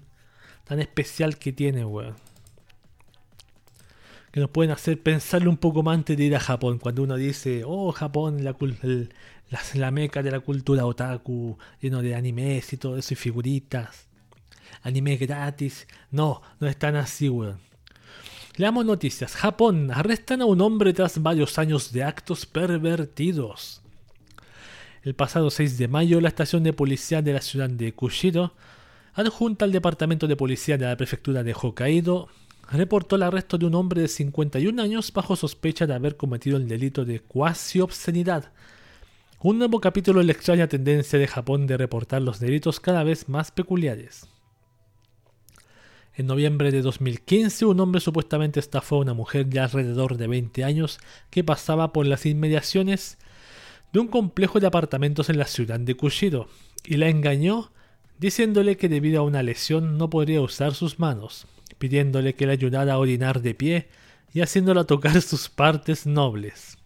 especial que tiene, weón. Que nos pueden hacer pensarle un poco más antes de ir a Japón. Cuando uno dice, oh, Japón, la, la, meca de la cultura otaku, lleno de animes y todo eso, y figuritas. Anime gratis. No, no están así, weón. Leamos noticias. Japón arrestan a un hombre tras varios años de actos pervertidos. El pasado 6 de mayo, la estación de policía de la ciudad de Kushiro, adjunta al departamento de policía de la prefectura de Hokkaido, reportó el arresto de un hombre de 51 años bajo sospecha de haber cometido el delito de cuasi obscenidad. Un nuevo capítulo en la extraña tendencia de Japón de reportar los delitos cada vez más peculiares. En noviembre de 2015, un hombre supuestamente estafó a una mujer de alrededor de 20 años que pasaba por las inmediaciones de un complejo de apartamentos en la ciudad de Kushido y la engañó diciéndole que debido a una lesión no podría usar sus manos, pidiéndole que le ayudara a orinar de pie y haciéndola tocar sus partes nobles.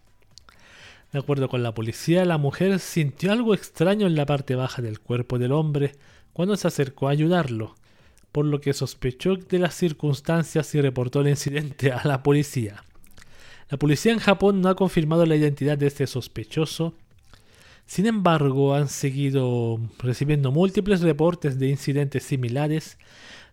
De acuerdo con la policía, la mujer sintió algo extraño en la parte baja del cuerpo del hombre cuando se acercó a ayudarlo, por lo que sospechó de las circunstancias y reportó el incidente a la policía. La policía en Japón no ha confirmado la identidad de este sospechoso. Sin embargo, han seguido recibiendo múltiples reportes de incidentes similares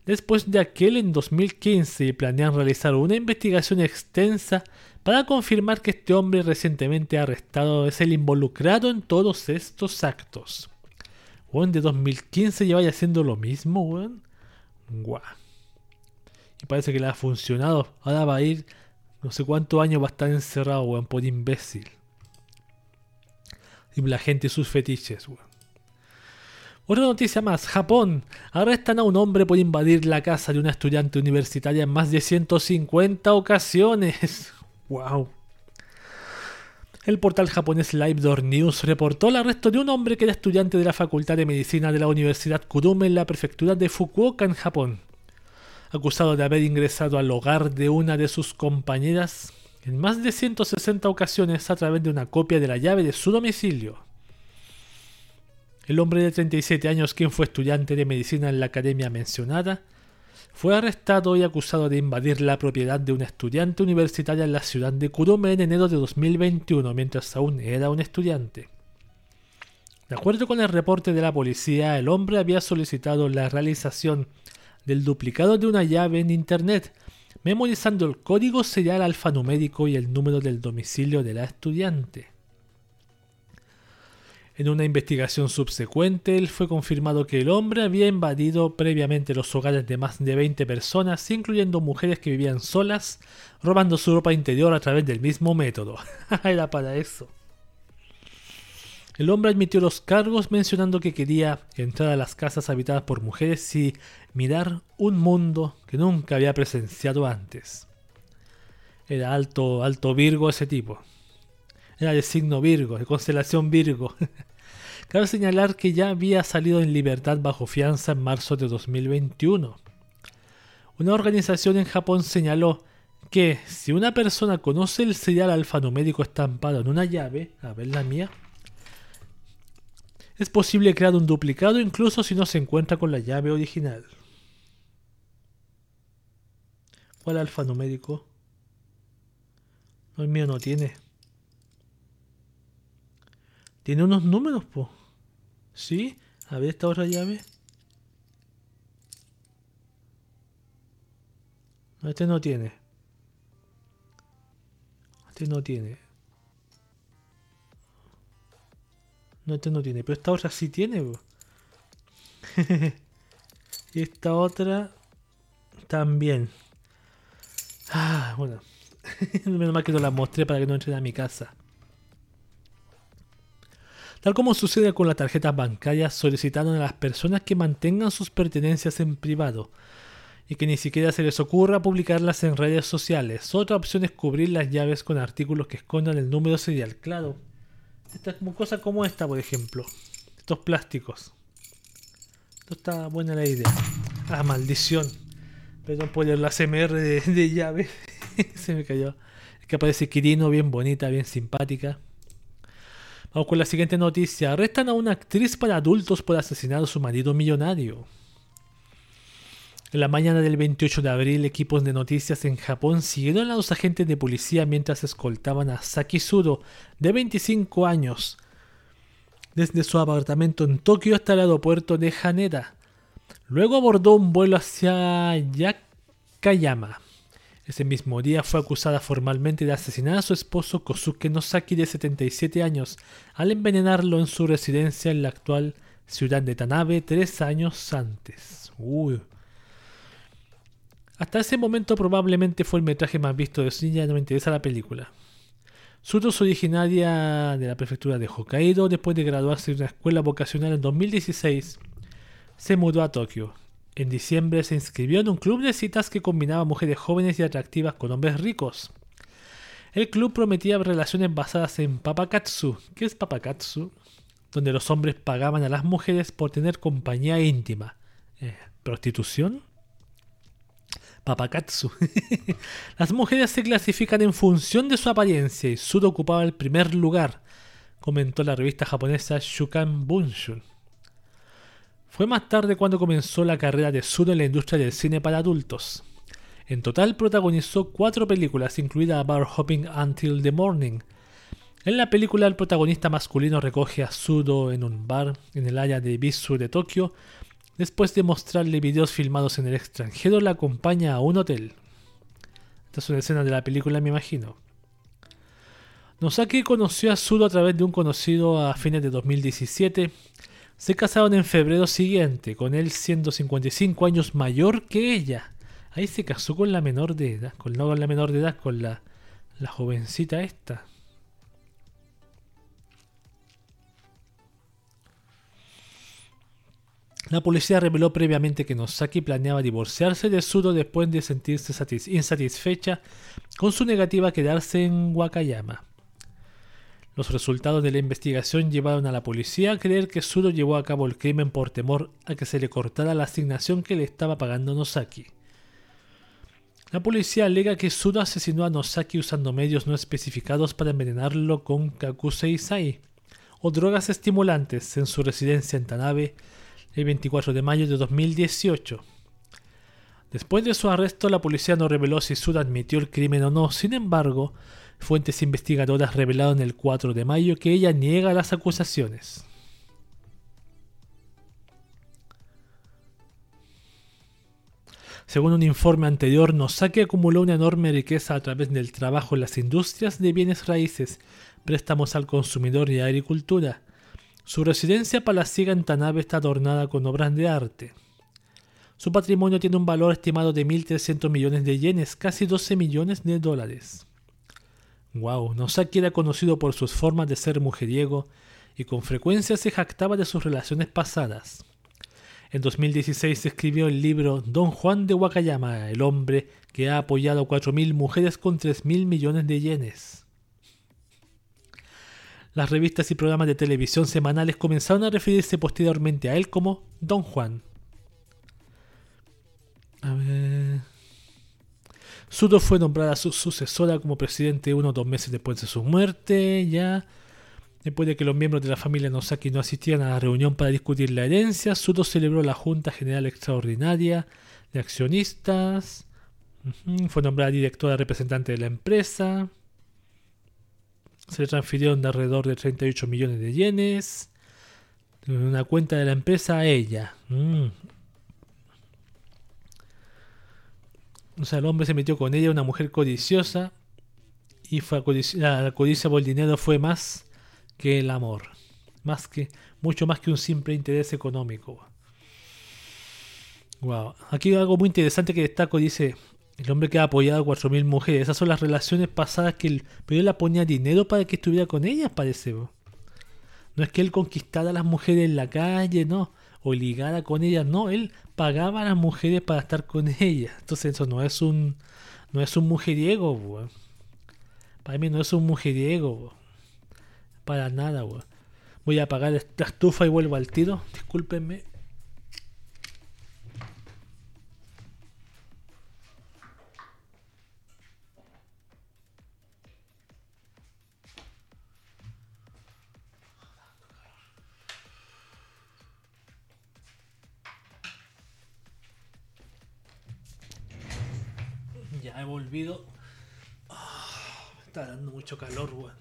después de aquel en 2015 y planean realizar una investigación extensa para confirmar que este hombre recientemente arrestado es el involucrado en todos estos actos. Weón, de 2015 ya vaya haciendo lo mismo, weón. Guau. Y parece que le ha funcionado. Ahora va a ir no sé cuántos años va a estar encerrado, weón, por imbécil. Y la gente y sus fetiches, weón. Otra noticia más. Japón. Arrestan a un hombre por invadir la casa de una estudiante universitaria en más de 150 ocasiones. wow. El portal japonés LiveDoor News reportó el arresto de un hombre que era estudiante de la Facultad de Medicina de la Universidad Kurume en la prefectura de Fukuoka, en Japón acusado de haber ingresado al hogar de una de sus compañeras en más de 160 ocasiones a través de una copia de la llave de su domicilio. El hombre de 37 años, quien fue estudiante de medicina en la academia mencionada, fue arrestado y acusado de invadir la propiedad de una estudiante universitaria en la ciudad de Kurume en enero de 2021, mientras aún era un estudiante. De acuerdo con el reporte de la policía, el hombre había solicitado la realización del duplicado de una llave en Internet, memorizando el código serial alfanumérico y el número del domicilio de la estudiante. En una investigación subsecuente, fue confirmado que el hombre había invadido previamente los hogares de más de 20 personas, incluyendo mujeres que vivían solas, robando su ropa interior a través del mismo método. Era para eso. El hombre admitió los cargos mencionando que quería entrar a las casas habitadas por mujeres y mirar un mundo que nunca había presenciado antes. Era alto, alto Virgo ese tipo. De signo Virgo, de constelación Virgo. Cabe señalar que ya había salido en libertad bajo fianza en marzo de 2021. Una organización en Japón señaló que si una persona conoce el serial alfanumérico estampado en una llave, a ver la mía, es posible crear un duplicado incluso si no se encuentra con la llave original. ¿Cuál alfanumérico? El mío no tiene. Tiene unos números, po. ¿Sí? A ver esta otra llave. No, este no tiene. Este no tiene. No, este no tiene. Pero esta otra sí tiene, po. y esta otra también. Ah, bueno. Menos mal que no la mostré para que no entren a mi casa. Tal como sucede con las tarjetas bancarias, solicitaron a las personas que mantengan sus pertenencias en privado y que ni siquiera se les ocurra publicarlas en redes sociales. Otra opción es cubrir las llaves con artículos que escondan el número serial. Claro, esta es como cosa como esta, por ejemplo. Estos plásticos. Esto está buena la idea. Ah, maldición. Perdón por la CMR de, de llave. se me cayó. Es que aparece Kirino, bien bonita, bien simpática. Vamos con la siguiente noticia. Arrestan a una actriz para adultos por asesinar a su marido millonario. En la mañana del 28 de abril, equipos de noticias en Japón siguieron a los agentes de policía mientras escoltaban a Saki Sudo, de 25 años, desde su apartamento en Tokio hasta el aeropuerto de Haneda. Luego abordó un vuelo hacia Yakayama. Ese mismo día fue acusada formalmente de asesinar a su esposo Kosuke Nosaki de 77 años al envenenarlo en su residencia en la actual ciudad de Tanabe tres años antes. Hasta ese momento probablemente fue el metraje más visto de Shinja, no me interesa la película. Suto es originaria de la prefectura de Hokkaido después de graduarse de una escuela vocacional en 2016. Se mudó a Tokio en diciembre se inscribió en un club de citas que combinaba mujeres jóvenes y atractivas con hombres ricos. El club prometía relaciones basadas en papakatsu. ¿Qué es papakatsu? Donde los hombres pagaban a las mujeres por tener compañía íntima. Eh, ¿Prostitución? Papakatsu. las mujeres se clasifican en función de su apariencia y Sudo ocupaba el primer lugar, comentó la revista japonesa Shukan Bunshun. Fue más tarde cuando comenzó la carrera de Sudo en la industria del cine para adultos. En total protagonizó cuatro películas, incluida Bar Hopping Until the Morning. En la película el protagonista masculino recoge a Sudo en un bar en el área de Bisu de Tokio. Después de mostrarle videos filmados en el extranjero, la acompaña a un hotel. Esta es una escena de la película, me imagino. Nosaki conoció a Sudo a través de un conocido a fines de 2017 se casaron en febrero siguiente, con él siendo 55 años mayor que ella. Ahí se casó con la menor de edad, con, no con la menor de edad, con la, la jovencita esta. La policía reveló previamente que Nosaki planeaba divorciarse de Sudo después de sentirse insatisfecha con su negativa a quedarse en Wakayama. Los resultados de la investigación llevaron a la policía a creer que Sudo llevó a cabo el crimen por temor a que se le cortara la asignación que le estaba pagando Nosaki. La policía alega que Sudo asesinó a Nosaki usando medios no especificados para envenenarlo con Kakusei Sai o drogas estimulantes en su residencia en Tanabe el 24 de mayo de 2018. Después de su arresto, la policía no reveló si Sud admitió el crimen o no. Sin embargo, fuentes investigadoras revelaron el 4 de mayo que ella niega las acusaciones. Según un informe anterior, Nosaki acumuló una enorme riqueza a través del trabajo en las industrias de bienes raíces, préstamos al consumidor y agricultura. Su residencia palaciega en Tanabe está adornada con obras de arte. Su patrimonio tiene un valor estimado de 1.300 millones de yenes, casi 12 millones de dólares. Wow, Nosaki era conocido por sus formas de ser mujeriego y con frecuencia se jactaba de sus relaciones pasadas. En 2016 escribió el libro Don Juan de Wakayama, el hombre que ha apoyado a 4.000 mujeres con 3.000 millones de yenes. Las revistas y programas de televisión semanales comenzaron a referirse posteriormente a él como Don Juan. A ver. Sudo fue nombrada su sucesora como presidente uno o dos meses después de su muerte, ya. Después de que los miembros de la familia Nosaki no asistieran a la reunión para discutir la herencia, Sudo celebró la Junta General Extraordinaria de Accionistas. Fue nombrada directora representante de la empresa. Se le transfirieron de alrededor de 38 millones de yenes. Una cuenta de la empresa a ella. Mm. O sea, el hombre se metió con ella, una mujer codiciosa. Y fue la codicia por el dinero fue más que el amor. Más que, mucho más que un simple interés económico. Wow. Aquí hay algo muy interesante que destaco, dice, el hombre que ha apoyado a 4.000 mujeres. Esas son las relaciones pasadas que él... Pero él le ponía dinero para que estuviera con ellas, parece. No es que él conquistara a las mujeres en la calle, no. O con ellas, no. Él pagaba a las mujeres para estar con ellas. Entonces eso no es un... No es un mujeriego, Para mí no es un mujeriego, para nada. Voy a apagar esta estufa y vuelvo al tiro. Discúlpenme. Volvido. Ah, me está dando mucho calor, weón.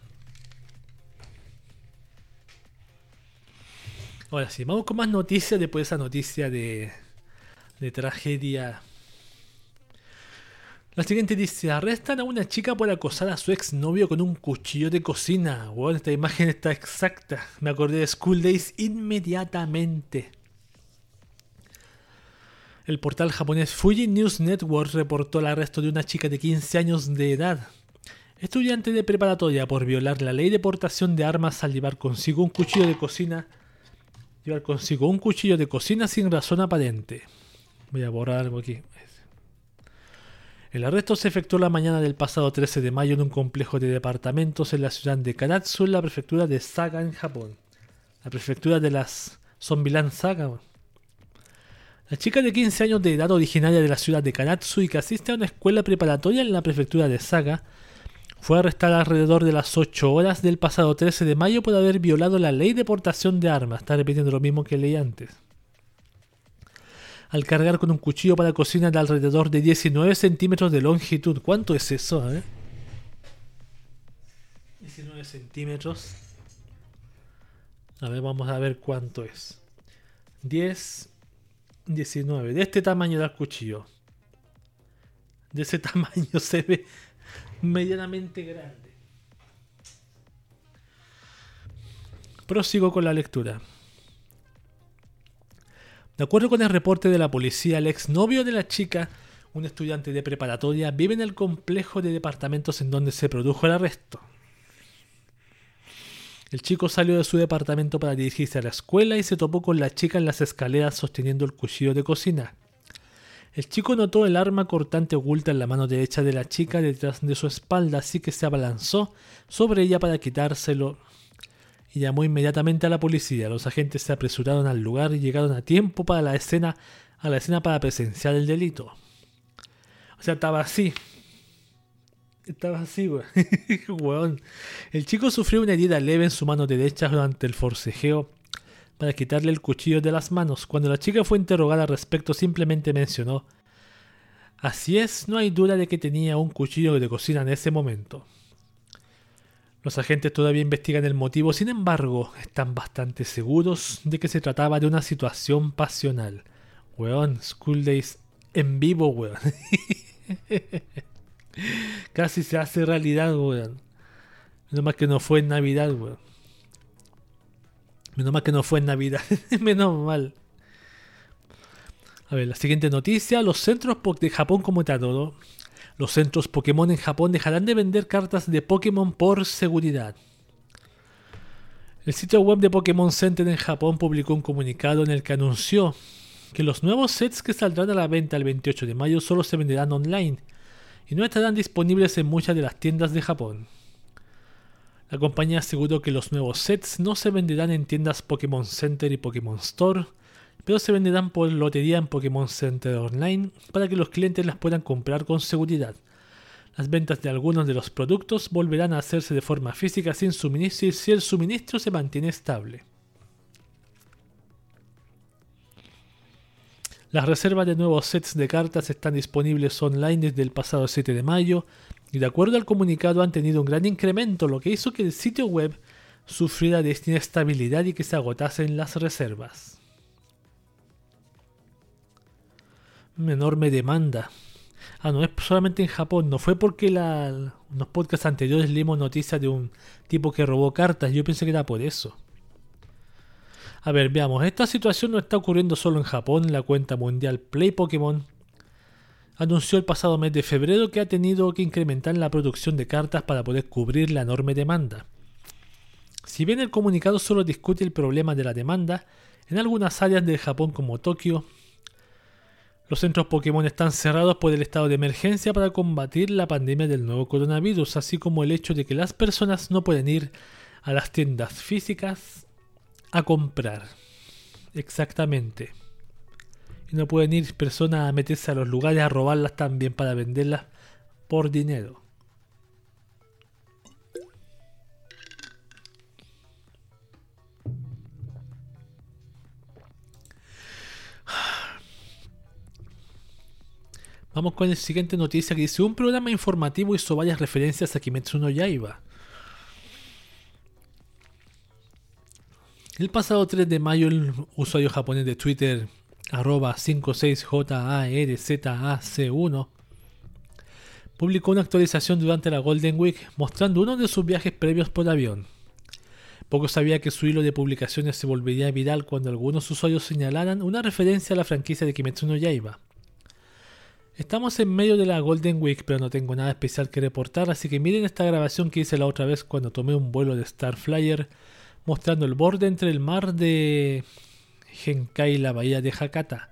Ahora sí, vamos con más noticias después de esa noticia de, de tragedia. La siguiente dice, arrestan a una chica por acosar a su exnovio con un cuchillo de cocina. Bueno, esta imagen está exacta. Me acordé de School Days inmediatamente. El portal japonés Fuji News Network reportó el arresto de una chica de 15 años de edad, estudiante de preparatoria, por violar la ley de portación de armas al llevar consigo un cuchillo de cocina llevar consigo un cuchillo de cocina sin razón aparente. Voy a borrar algo aquí. El arresto se efectuó la mañana del pasado 13 de mayo en un complejo de departamentos en la ciudad de Karatsu, en la prefectura de Saga, en Japón. La prefectura de las Saga. La chica de 15 años de edad originaria de la ciudad de Karatsu y que asiste a una escuela preparatoria en la prefectura de Saga fue arrestada alrededor de las 8 horas del pasado 13 de mayo por haber violado la ley de portación de armas. Está repitiendo lo mismo que leí antes. Al cargar con un cuchillo para cocina de alrededor de 19 centímetros de longitud. ¿Cuánto es eso? 19 centímetros. A ver, vamos a ver cuánto es. 10, 19. De este tamaño era el cuchillo. De ese tamaño se ve medianamente grande. Prosigo con la lectura. De acuerdo con el reporte de la policía, el exnovio de la chica, un estudiante de preparatoria, vive en el complejo de departamentos en donde se produjo el arresto. El chico salió de su departamento para dirigirse a la escuela y se topó con la chica en las escaleras sosteniendo el cuchillo de cocina. El chico notó el arma cortante oculta en la mano derecha de la chica detrás de su espalda, así que se abalanzó sobre ella para quitárselo y llamó inmediatamente a la policía. Los agentes se apresuraron al lugar y llegaron a tiempo para la escena, a la escena para presenciar el delito. O sea, estaba así. Estaba así, weón. El chico sufrió una herida leve en su mano derecha durante el forcejeo para quitarle el cuchillo de las manos. Cuando la chica fue interrogada al respecto, simplemente mencionó Así es, no hay duda de que tenía un cuchillo de cocina en ese momento. Los agentes todavía investigan el motivo, sin embargo, están bastante seguros de que se trataba de una situación pasional. Weón, School Days en vivo, weón. Casi se hace realidad, weón. Menos mal que no fue en Navidad, weón. Menos mal que no fue en Navidad. Menos mal. A ver, la siguiente noticia. Los centros de Japón como todo. Los centros Pokémon en Japón dejarán de vender cartas de Pokémon por seguridad. El sitio web de Pokémon Center en Japón publicó un comunicado en el que anunció que los nuevos sets que saldrán a la venta el 28 de mayo solo se venderán online y no estarán disponibles en muchas de las tiendas de Japón. La compañía aseguró que los nuevos sets no se venderán en tiendas Pokémon Center y Pokémon Store, pero se venderán por lotería en Pokémon Center Online para que los clientes las puedan comprar con seguridad. Las ventas de algunos de los productos volverán a hacerse de forma física sin suministro si el suministro se mantiene estable. Las reservas de nuevos sets de cartas están disponibles online desde el pasado 7 de mayo y de acuerdo al comunicado han tenido un gran incremento, lo que hizo que el sitio web sufriera de inestabilidad y que se agotasen las reservas. Enorme demanda. Ah, no es solamente en Japón, no fue porque la, en los podcasts anteriores leímos noticias de un tipo que robó cartas, yo pensé que era por eso. A ver, veamos, esta situación no está ocurriendo solo en Japón. La cuenta mundial Play Pokémon anunció el pasado mes de febrero que ha tenido que incrementar la producción de cartas para poder cubrir la enorme demanda. Si bien el comunicado solo discute el problema de la demanda, en algunas áreas de Japón como Tokio, los centros Pokémon están cerrados por el estado de emergencia para combatir la pandemia del nuevo coronavirus, así como el hecho de que las personas no pueden ir a las tiendas físicas a comprar. Exactamente. Y no pueden ir personas a meterse a los lugares a robarlas también para venderlas por dinero. Vamos con la siguiente noticia que dice un programa informativo hizo varias referencias a Kimetsu no Yaiba. El pasado 3 de mayo, el usuario japonés de Twitter, arroba 56JARZAC1, publicó una actualización durante la Golden Week mostrando uno de sus viajes previos por avión. Poco sabía que su hilo de publicaciones se volvería viral cuando algunos usuarios señalaran una referencia a la franquicia de Kimetsu no Yaiba. Estamos en medio de la Golden Week, pero no tengo nada especial que reportar, así que miren esta grabación que hice la otra vez cuando tomé un vuelo de Starflyer mostrando el borde entre el mar de Genkai y la bahía de Hakata.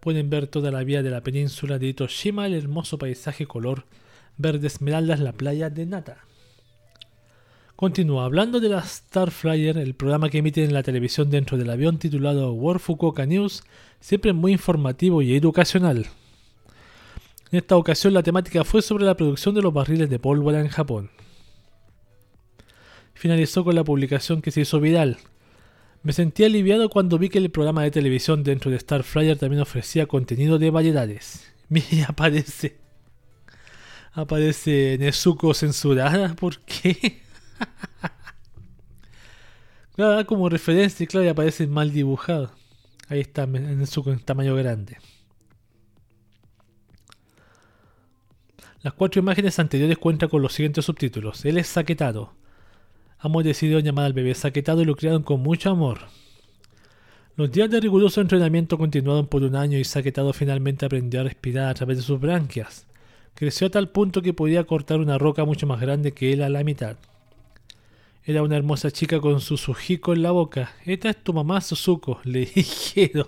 Pueden ver toda la vía de la península de Itoshima, el hermoso paisaje color verde esmeralda en la playa de Nata. Continúa hablando de la Starflyer, el programa que emiten en la televisión dentro del avión titulado World Fukuoka News, siempre muy informativo y educacional. En esta ocasión la temática fue sobre la producción de los barriles de pólvora en Japón finalizó con la publicación que se hizo viral. Me sentí aliviado cuando vi que el programa de televisión dentro de Starflyer también ofrecía contenido de variedades. Mira, aparece. Aparece Nezuko censurada. ¿Por qué? claro, como referencia, claro, y aparece mal dibujado. Ahí está Nezuko en tamaño grande. Las cuatro imágenes anteriores cuentan con los siguientes subtítulos. Él es saquetado. Hemos decidido llamar al bebé saquetado y lo criaron con mucho amor. Los días de riguroso entrenamiento continuaron por un año y Saquetado finalmente aprendió a respirar a través de sus branquias. Creció a tal punto que podía cortar una roca mucho más grande que él a la mitad. Era una hermosa chica con su sujico en la boca. Esta es tu mamá Suzuko, le dijeron.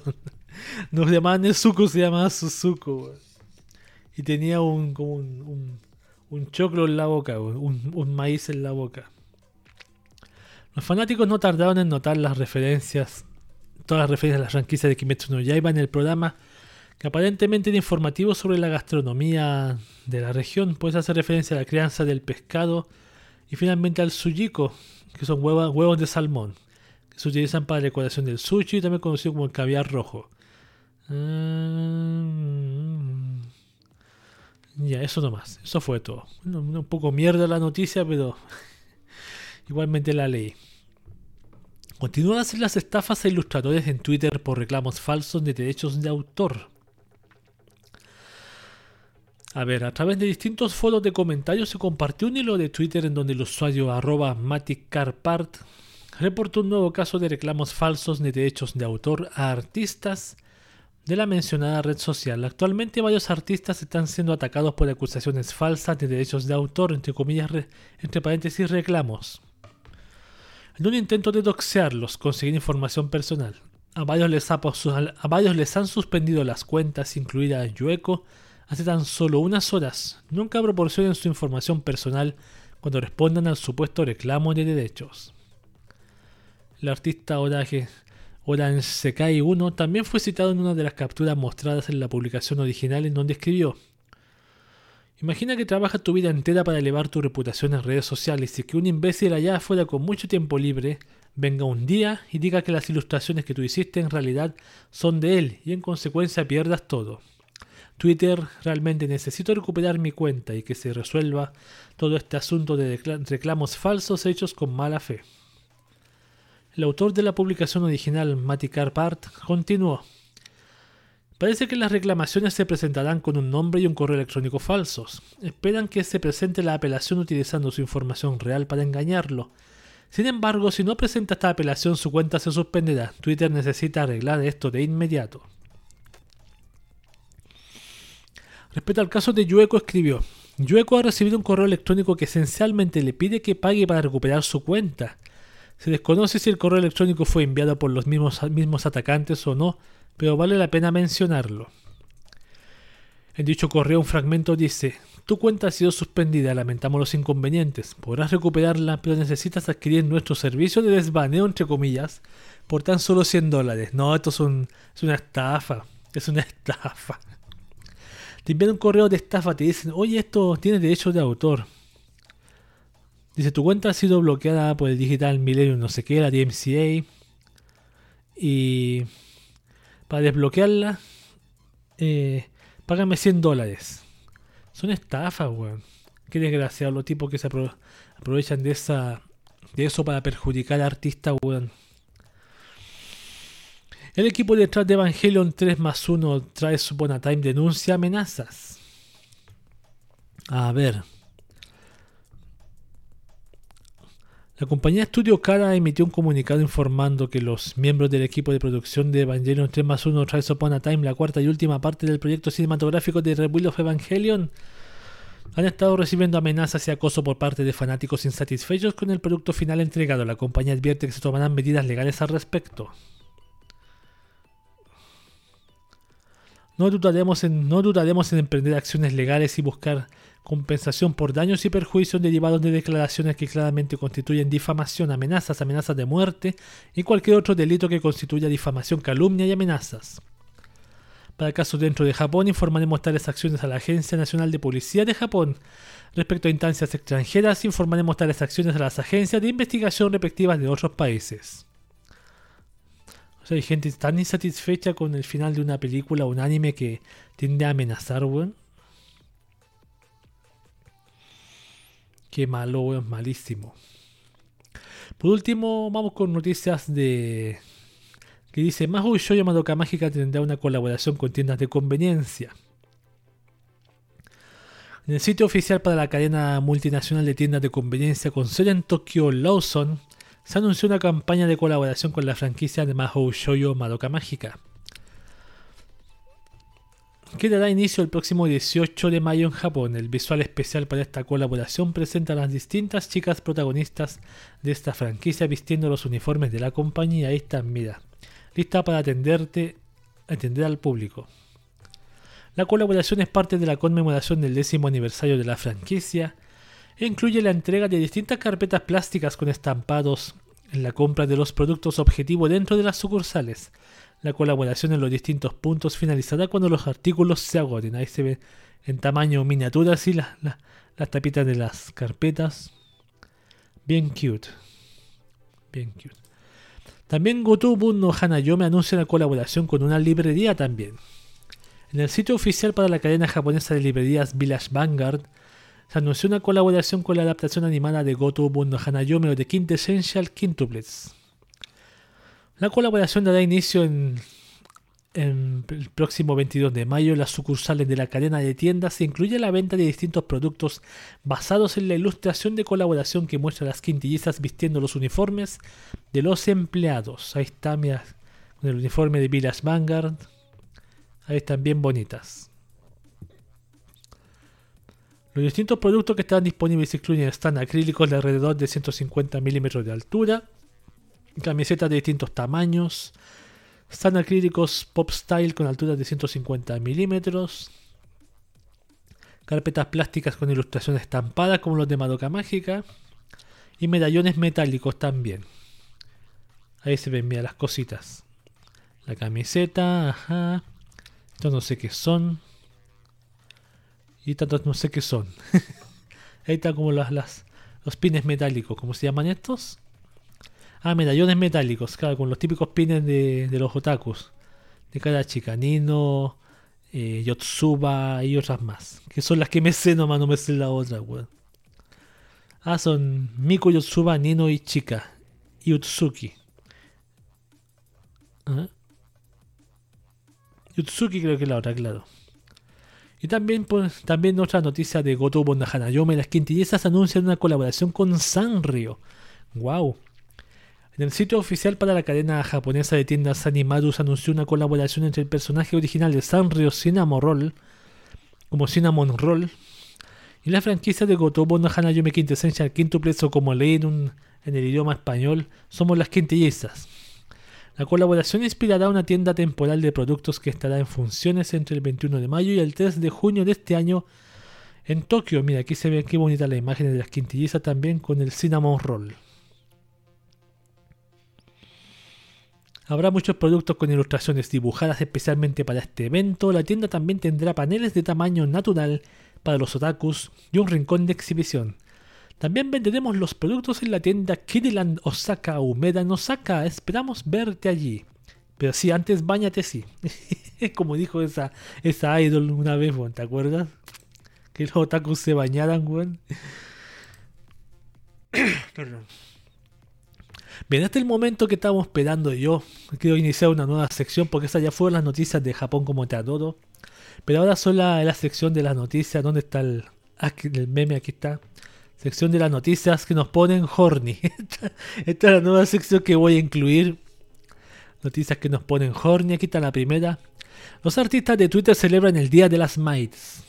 No se llamaba Nezuko, se llamaba Suzuko. Y tenía un, como un, un, choclo en la boca, un, un maíz en la boca. Los fanáticos no tardaron en notar las referencias, todas las referencias a la franquicia de Kimetsu no Yaiba en el programa, que aparentemente era informativo sobre la gastronomía de la región, pues hace referencia a la crianza del pescado y finalmente al sujiko, que son huevos, de salmón, que se utilizan para la decoración del sushi y también conocido como el caviar rojo. Mm. Ya, eso nomás. Eso fue todo. Un poco mierda la noticia, pero igualmente la leí. Continúan a las estafas a ilustradores en Twitter por reclamos falsos de derechos de autor. A ver, a través de distintos foros de comentarios se compartió un hilo de Twitter en donde el usuario arroba MaticCarPart reportó un nuevo caso de reclamos falsos de derechos de autor a artistas de la mencionada red social. Actualmente varios artistas están siendo atacados por acusaciones falsas de derechos de autor, entre comillas, entre paréntesis, reclamos. En un intento de doxearlos, conseguir información personal. A varios, les a les han suspendido las cuentas, incluida Yueco, hace tan solo unas horas. Nunca proporcionen su información personal cuando respondan al supuesto reclamo de derechos. El artista Orange Sekai 1 también fue citado en una de las capturas mostradas en la publicación original en donde escribió Imagina que trabajas tu vida entera para elevar tu reputación en redes sociales y que un imbécil allá afuera con mucho tiempo libre venga un día y diga que las ilustraciones que tú hiciste en realidad son de él y en consecuencia pierdas todo. Twitter, realmente necesito recuperar mi cuenta y que se resuelva todo este asunto de reclamos falsos hechos con mala fe. El autor de la publicación original, Matty Carpart, continuó. Parece que las reclamaciones se presentarán con un nombre y un correo electrónico falsos. Esperan que se presente la apelación utilizando su información real para engañarlo. Sin embargo, si no presenta esta apelación, su cuenta se suspenderá. Twitter necesita arreglar esto de inmediato. Respecto al caso de Yueco, escribió: Yueco ha recibido un correo electrónico que esencialmente le pide que pague para recuperar su cuenta. Se desconoce si el correo electrónico fue enviado por los mismos, mismos atacantes o no, pero vale la pena mencionarlo. En dicho correo un fragmento dice, tu cuenta ha sido suspendida, lamentamos los inconvenientes, podrás recuperarla, pero necesitas adquirir nuestro servicio de desbaneo, entre comillas, por tan solo 100 dólares. No, esto es, es una estafa, es una estafa. Te envían un correo de estafa, te dicen, oye, esto tiene derecho de autor. Dice, tu cuenta ha sido bloqueada por el Digital Millennium, no sé qué, la DMCA. Y para desbloquearla, eh, págame 100 dólares. Son estafas, weón. Qué desgraciado los tipos que se aprovechan de esa de eso para perjudicar al artista, weón. El equipo detrás de Evangelion 3 más 1 trae Upon a Time denuncia amenazas. A ver. La compañía Studio Cara emitió un comunicado informando que los miembros del equipo de producción de Evangelion 3 más 1 Rise Upon a Time, la cuarta y última parte del proyecto cinematográfico de Rebuild of Evangelion, han estado recibiendo amenazas y acoso por parte de fanáticos insatisfechos con el producto final entregado. La compañía advierte que se tomarán medidas legales al respecto. No dudaremos en, no dudaremos en emprender acciones legales y buscar compensación por daños y perjuicios derivados de declaraciones que claramente constituyen difamación, amenazas, amenazas de muerte y cualquier otro delito que constituya difamación, calumnia y amenazas. Para casos dentro de Japón, informaremos tales acciones a la Agencia Nacional de Policía de Japón. Respecto a instancias extranjeras, informaremos tales acciones a las agencias de investigación respectivas de otros países. O sea, hay gente tan insatisfecha con el final de una película o un anime que tiende a amenazar. Qué malo, weón, malísimo. Por último, vamos con noticias de. que dice: Mahou Shoyo Madoka Mágica tendrá una colaboración con tiendas de conveniencia. En el sitio oficial para la cadena multinacional de tiendas de conveniencia con sede en Tokio, Lawson, se anunció una campaña de colaboración con la franquicia de Mahou Shoyo Madoka Mágica que dará inicio el próximo 18 de mayo en Japón. El visual especial para esta colaboración presenta a las distintas chicas protagonistas de esta franquicia vistiendo los uniformes de la compañía. Ahí están, mira, lista para atenderte, atender al público. La colaboración es parte de la conmemoración del décimo aniversario de la franquicia e incluye la entrega de distintas carpetas plásticas con estampados en la compra de los productos objetivo dentro de las sucursales la colaboración en los distintos puntos finalizará cuando los artículos se agoten. Ahí se ve en tamaño miniatura así las, tapitas de las carpetas. Bien cute. Bien cute. También Gotobu no Hanayome anuncia la colaboración con una librería también. En el sitio oficial para la cadena japonesa de librerías Village Vanguard, se anunció una colaboración con la adaptación animada de Goto Mundo Hanayome o de Quintessential Quintuplets. La colaboración dará inicio en, en, el próximo 22 de mayo en las sucursales de la cadena de tiendas se incluye la venta de distintos productos basados en la ilustración de colaboración que muestra las quintillizas vistiendo los uniformes de los empleados. Ahí está, mira, con el uniforme de Village Vanguard. Ahí están bien bonitas. Los distintos productos que están disponibles incluyen están acrílicos de alrededor de 150 milímetros de altura, camisetas de distintos tamaños, están acrílicos pop style con altura de 150 milímetros, carpetas plásticas con ilustración estampada como los de Madoka Mágica y medallones metálicos también. Ahí se ven, mira las cositas. La camiseta, ajá. Esto no sé qué son. Y tantos no sé qué son. Ahí están como las, las, los pines metálicos. ¿Cómo se llaman estos? Ah, medallones metálicos, claro, con los típicos pines de, los otakus. De cada chica. Nino, eh, Yotsuba y otras más. Que son las que me sé nomás, no me sé la otra, weón. Ah, son Miku, Yotsuba, Nino y Chica. Y Utsuki. ¿Ah? Utsuki creo que es la otra, claro. Y también, pues, también otra noticia de Goto Bonahana-yome, las quintillizas anuncian una colaboración con Sanrio. ¡Wow! En el sitio oficial para la cadena japonesa de tiendas Animadus anunció una colaboración entre el personaje original de Sanrio Cinnamon Roll, como Cinnamon Roll, y la franquicia de Gotobo no Hanayome Quintessential Quintuplets o como leí en, en el idioma español, somos las quintillizas. La colaboración inspirará una tienda temporal de productos que estará en funciones entre el 21 de mayo y el 3 de junio de este año en Tokio. Mira, aquí se ve qué bonita la imagen de las quintillizas también con el cinnamon roll. Habrá muchos productos con ilustraciones dibujadas especialmente para este evento. La tienda también tendrá paneles de tamaño natural para los otakus y un rincón de exhibición. También venderemos los productos en la tienda Kiriland Osaka Umeda en Osaka. Esperamos verte allí. Pero sí, antes bañate sí. Como dijo esa, esa idol una vez, ¿te acuerdas? Que los otakus se bañaran, weón. Perdón. Bien, hasta el momento que estamos esperando yo, quiero iniciar una nueva sección porque esas ya fueron las noticias de Japón como te adoro. Pero ahora son la, la sección de las noticias. ¿Dónde está el, el meme? Aquí está sección de las noticias que nos ponen horny. Esta, es la nueva sección que voy a incluir. Noticias que nos ponen horny. Aquí está la primera. Los artistas de Twitter celebran el Día de las Mites.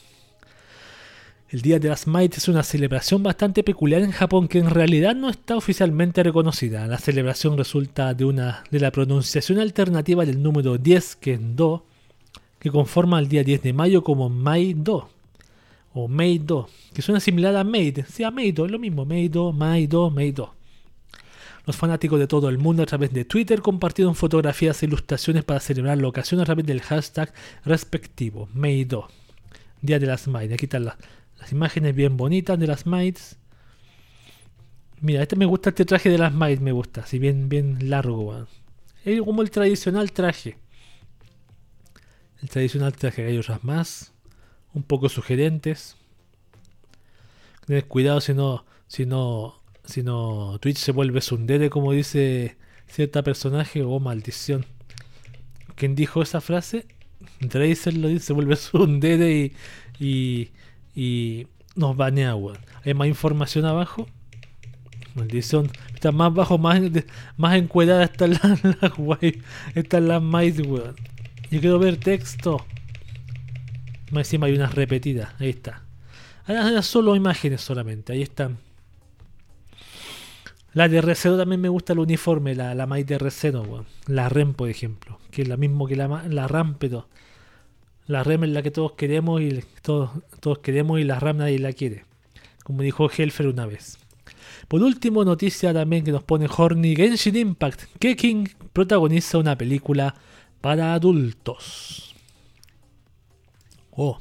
El Día de las Mites es una celebración bastante peculiar en Japón que en realidad no está oficialmente reconocida. La celebración resulta de, una, de la pronunciación alternativa del número 10, que es Do, que conforma el día 10 de mayo como Mai-Do o Meido, que suena similar a Made. Sí, a Meido, lo mismo. Meido, Maido, Meido. Los fanáticos de todo el mundo a través de Twitter compartieron fotografías e ilustraciones para celebrar la ocasión a través del hashtag respectivo, Meido. Día de las Maids. Aquí están las, imágenes bien bonitas de las Maids. Mira, este me gusta este traje de las Maids, me gusta, así bien, bien largo. Es como el tradicional traje. El tradicional traje, hay otras más un poco sugerentes. Cuidado si no, si no, si no Twitch se vuelve sundere como dice cierta personaje o oh, maldición. ¿Quién dijo esa frase? Tracer lo dice, se vuelve sundere y, y nos banea, weón. Hay más información abajo. Maldición. Está más abajo, más, más encuadrada está la, la Está la maíz, weón. Yo quiero ver texto. Más encima hay unas repetidas. Ahí está. Ahora solo imágenes solamente. Ahí están. La de Recero también me gusta el uniforme, la, la Mai de Recero, La REM, por ejemplo. Que es la mismo que la, la RAM, pero la REM es la que todos queremos y todos, todos queremos y la RAM nadie la quiere. Como dijo Helfer una vez. Por último, noticia también que nos pone Horny Genshin Impact. Que King protagoniza una película para adultos. Oh.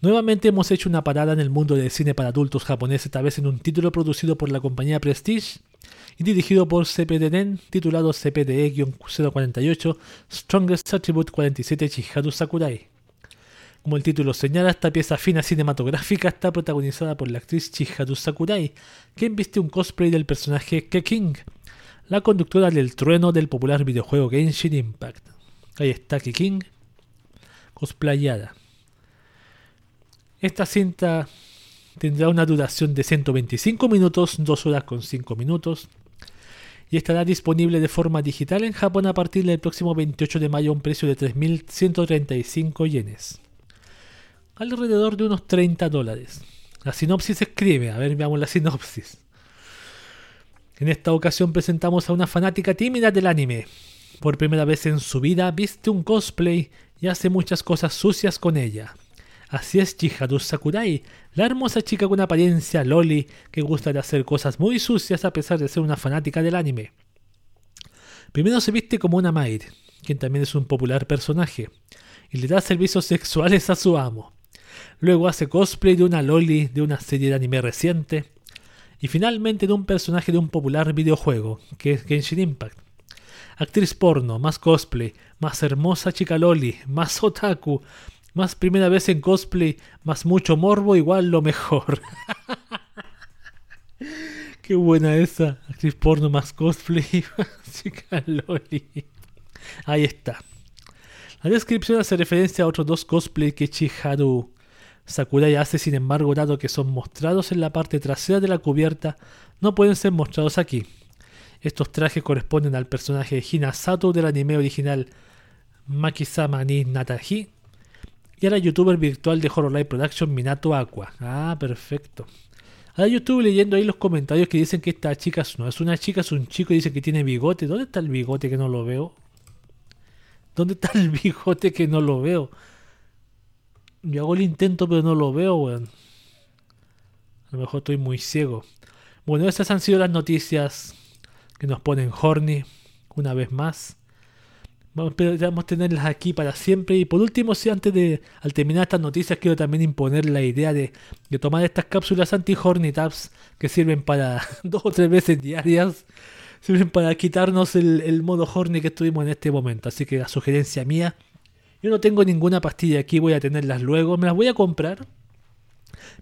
Nuevamente hemos hecho una parada en el mundo del cine para adultos japonés, esta vez en un título producido por la compañía Prestige y dirigido por CPDN, titulado CPDE-048 Strongest Attribute 47 Chiharu Sakurai. Como el título señala, esta pieza fina cinematográfica está protagonizada por la actriz Chiharu Sakurai, quien viste un cosplay del personaje Keking, la conductora del trueno del popular videojuego Genshin Impact. Ahí está Keking, cosplayada. Esta cinta tendrá una duración de 125 minutos, 2 horas con 5 minutos, y estará disponible de forma digital en Japón a partir del próximo 28 de mayo a un precio de 3.135 yenes. Alrededor de unos 30 dólares. La sinopsis escribe, a ver, veamos la sinopsis. En esta ocasión presentamos a una fanática tímida del anime. Por primera vez en su vida viste un cosplay y hace muchas cosas sucias con ella. Así es Chiharu Sakurai, la hermosa chica con apariencia loli que gusta de hacer cosas muy sucias a pesar de ser una fanática del anime. Primero se viste como una maid, quien también es un popular personaje, y le da servicios sexuales a su amo. Luego hace cosplay de una loli de una serie de anime reciente, y finalmente de un personaje de un popular videojuego, que es Genshin Impact. Actriz porno, más cosplay, más hermosa chica loli, más otaku, más primera vez en cosplay, más mucho morbo, igual lo mejor. Qué buena esa. Actriz porno más cosplay, chica loli. Ahí está. La descripción hace referencia a otros dos cosplays que Chiharu Sakurai hace, sin embargo, dado que son mostrados en la parte trasera de la cubierta, no pueden ser mostrados aquí. Estos trajes corresponden al personaje Hinasato del anime original Makisama ni Natahi y a youtuber virtual de Horror Live Production Minato Aqua. Ah, perfecto. Ahora yo estuve leyendo ahí los comentarios que dicen que esta chica no es una chica, es un chico y dice que tiene bigote. ¿Dónde está el bigote que no lo veo? ¿Dónde está el bigote que no lo veo? Yo hago el intento pero no lo veo, weón. A lo mejor estoy muy ciego. Bueno, esas han sido las noticias que nos ponen horny una vez más. Vamos, a tenerlas aquí para siempre. Y por último, si antes de al terminar estas noticias, quiero también imponer la idea de, tomar estas cápsulas anti-horny tabs que sirven para dos o tres veces diarias. Sirven para quitarnos el, modo horny que estuvimos en este momento. Así que la sugerencia mía. Yo no tengo ninguna pastilla aquí, voy a tenerlas luego. Me las voy a comprar.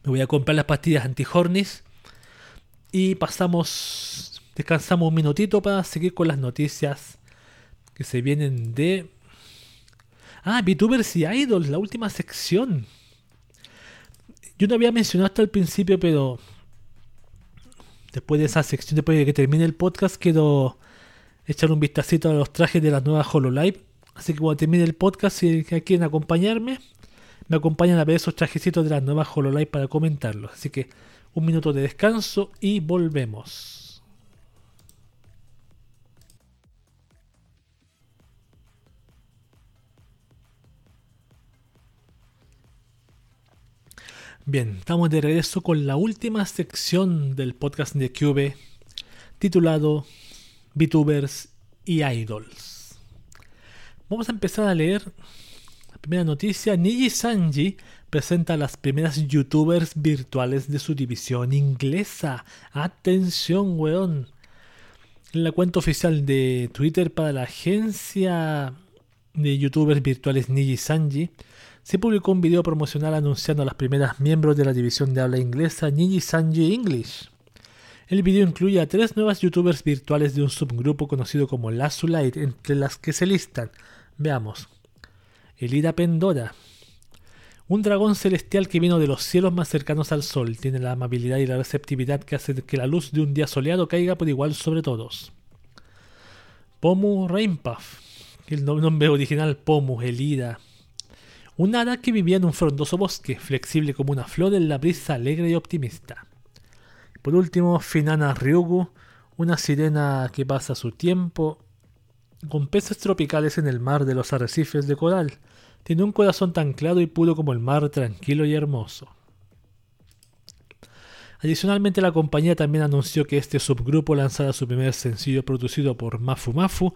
Me voy a comprar las pastillas anti-hornies. Y pasamos. Descansamos un minutito para seguir con las noticias que se vienen de... Ah, VTubers y Idols, la última sección. Yo no había mencionado hasta el principio, pero después de esa sección, después de que termine el podcast, quiero echar un vistacito a los trajes de la nueva HoloLive. Así que cuando termine el podcast, si quieren acompañarme, me acompañan a ver esos trajecitos de la nueva HoloLive para comentarlos. Así que un minuto de descanso y volvemos. Bien, estamos de regreso con la última sección del podcast de Cube titulado VTubers y Idols. Vamos a empezar a leer la primera noticia. Niji Sanji presenta las primeras youtubers virtuales de su división inglesa. Atención, weón. En la cuenta oficial de Twitter para la agencia de youtubers virtuales Niji Sanji se publicó un video promocional anunciando a las primeras miembros de la división de habla inglesa Niji Sanji English. El video incluye a tres nuevas youtubers virtuales de un subgrupo conocido como Lazulite, entre las que se listan, veamos, Elida Pendora, un dragón celestial que vino de los cielos más cercanos al sol, tiene la amabilidad y la receptividad que hace que la luz de un día soleado caiga por igual sobre todos. Pomu Rainpuff, el nombre original Pomu, Elida, un hada que vivía en un frondoso bosque, flexible como una flor en la brisa alegre y optimista. Por último, Finana Ryugu, una sirena que pasa su tiempo con peces tropicales en el mar de los arrecifes de coral. Tiene un corazón tan claro y puro como el mar, tranquilo y hermoso. Adicionalmente, la compañía también anunció que este subgrupo lanzará su primer sencillo producido por Mafu Mafu,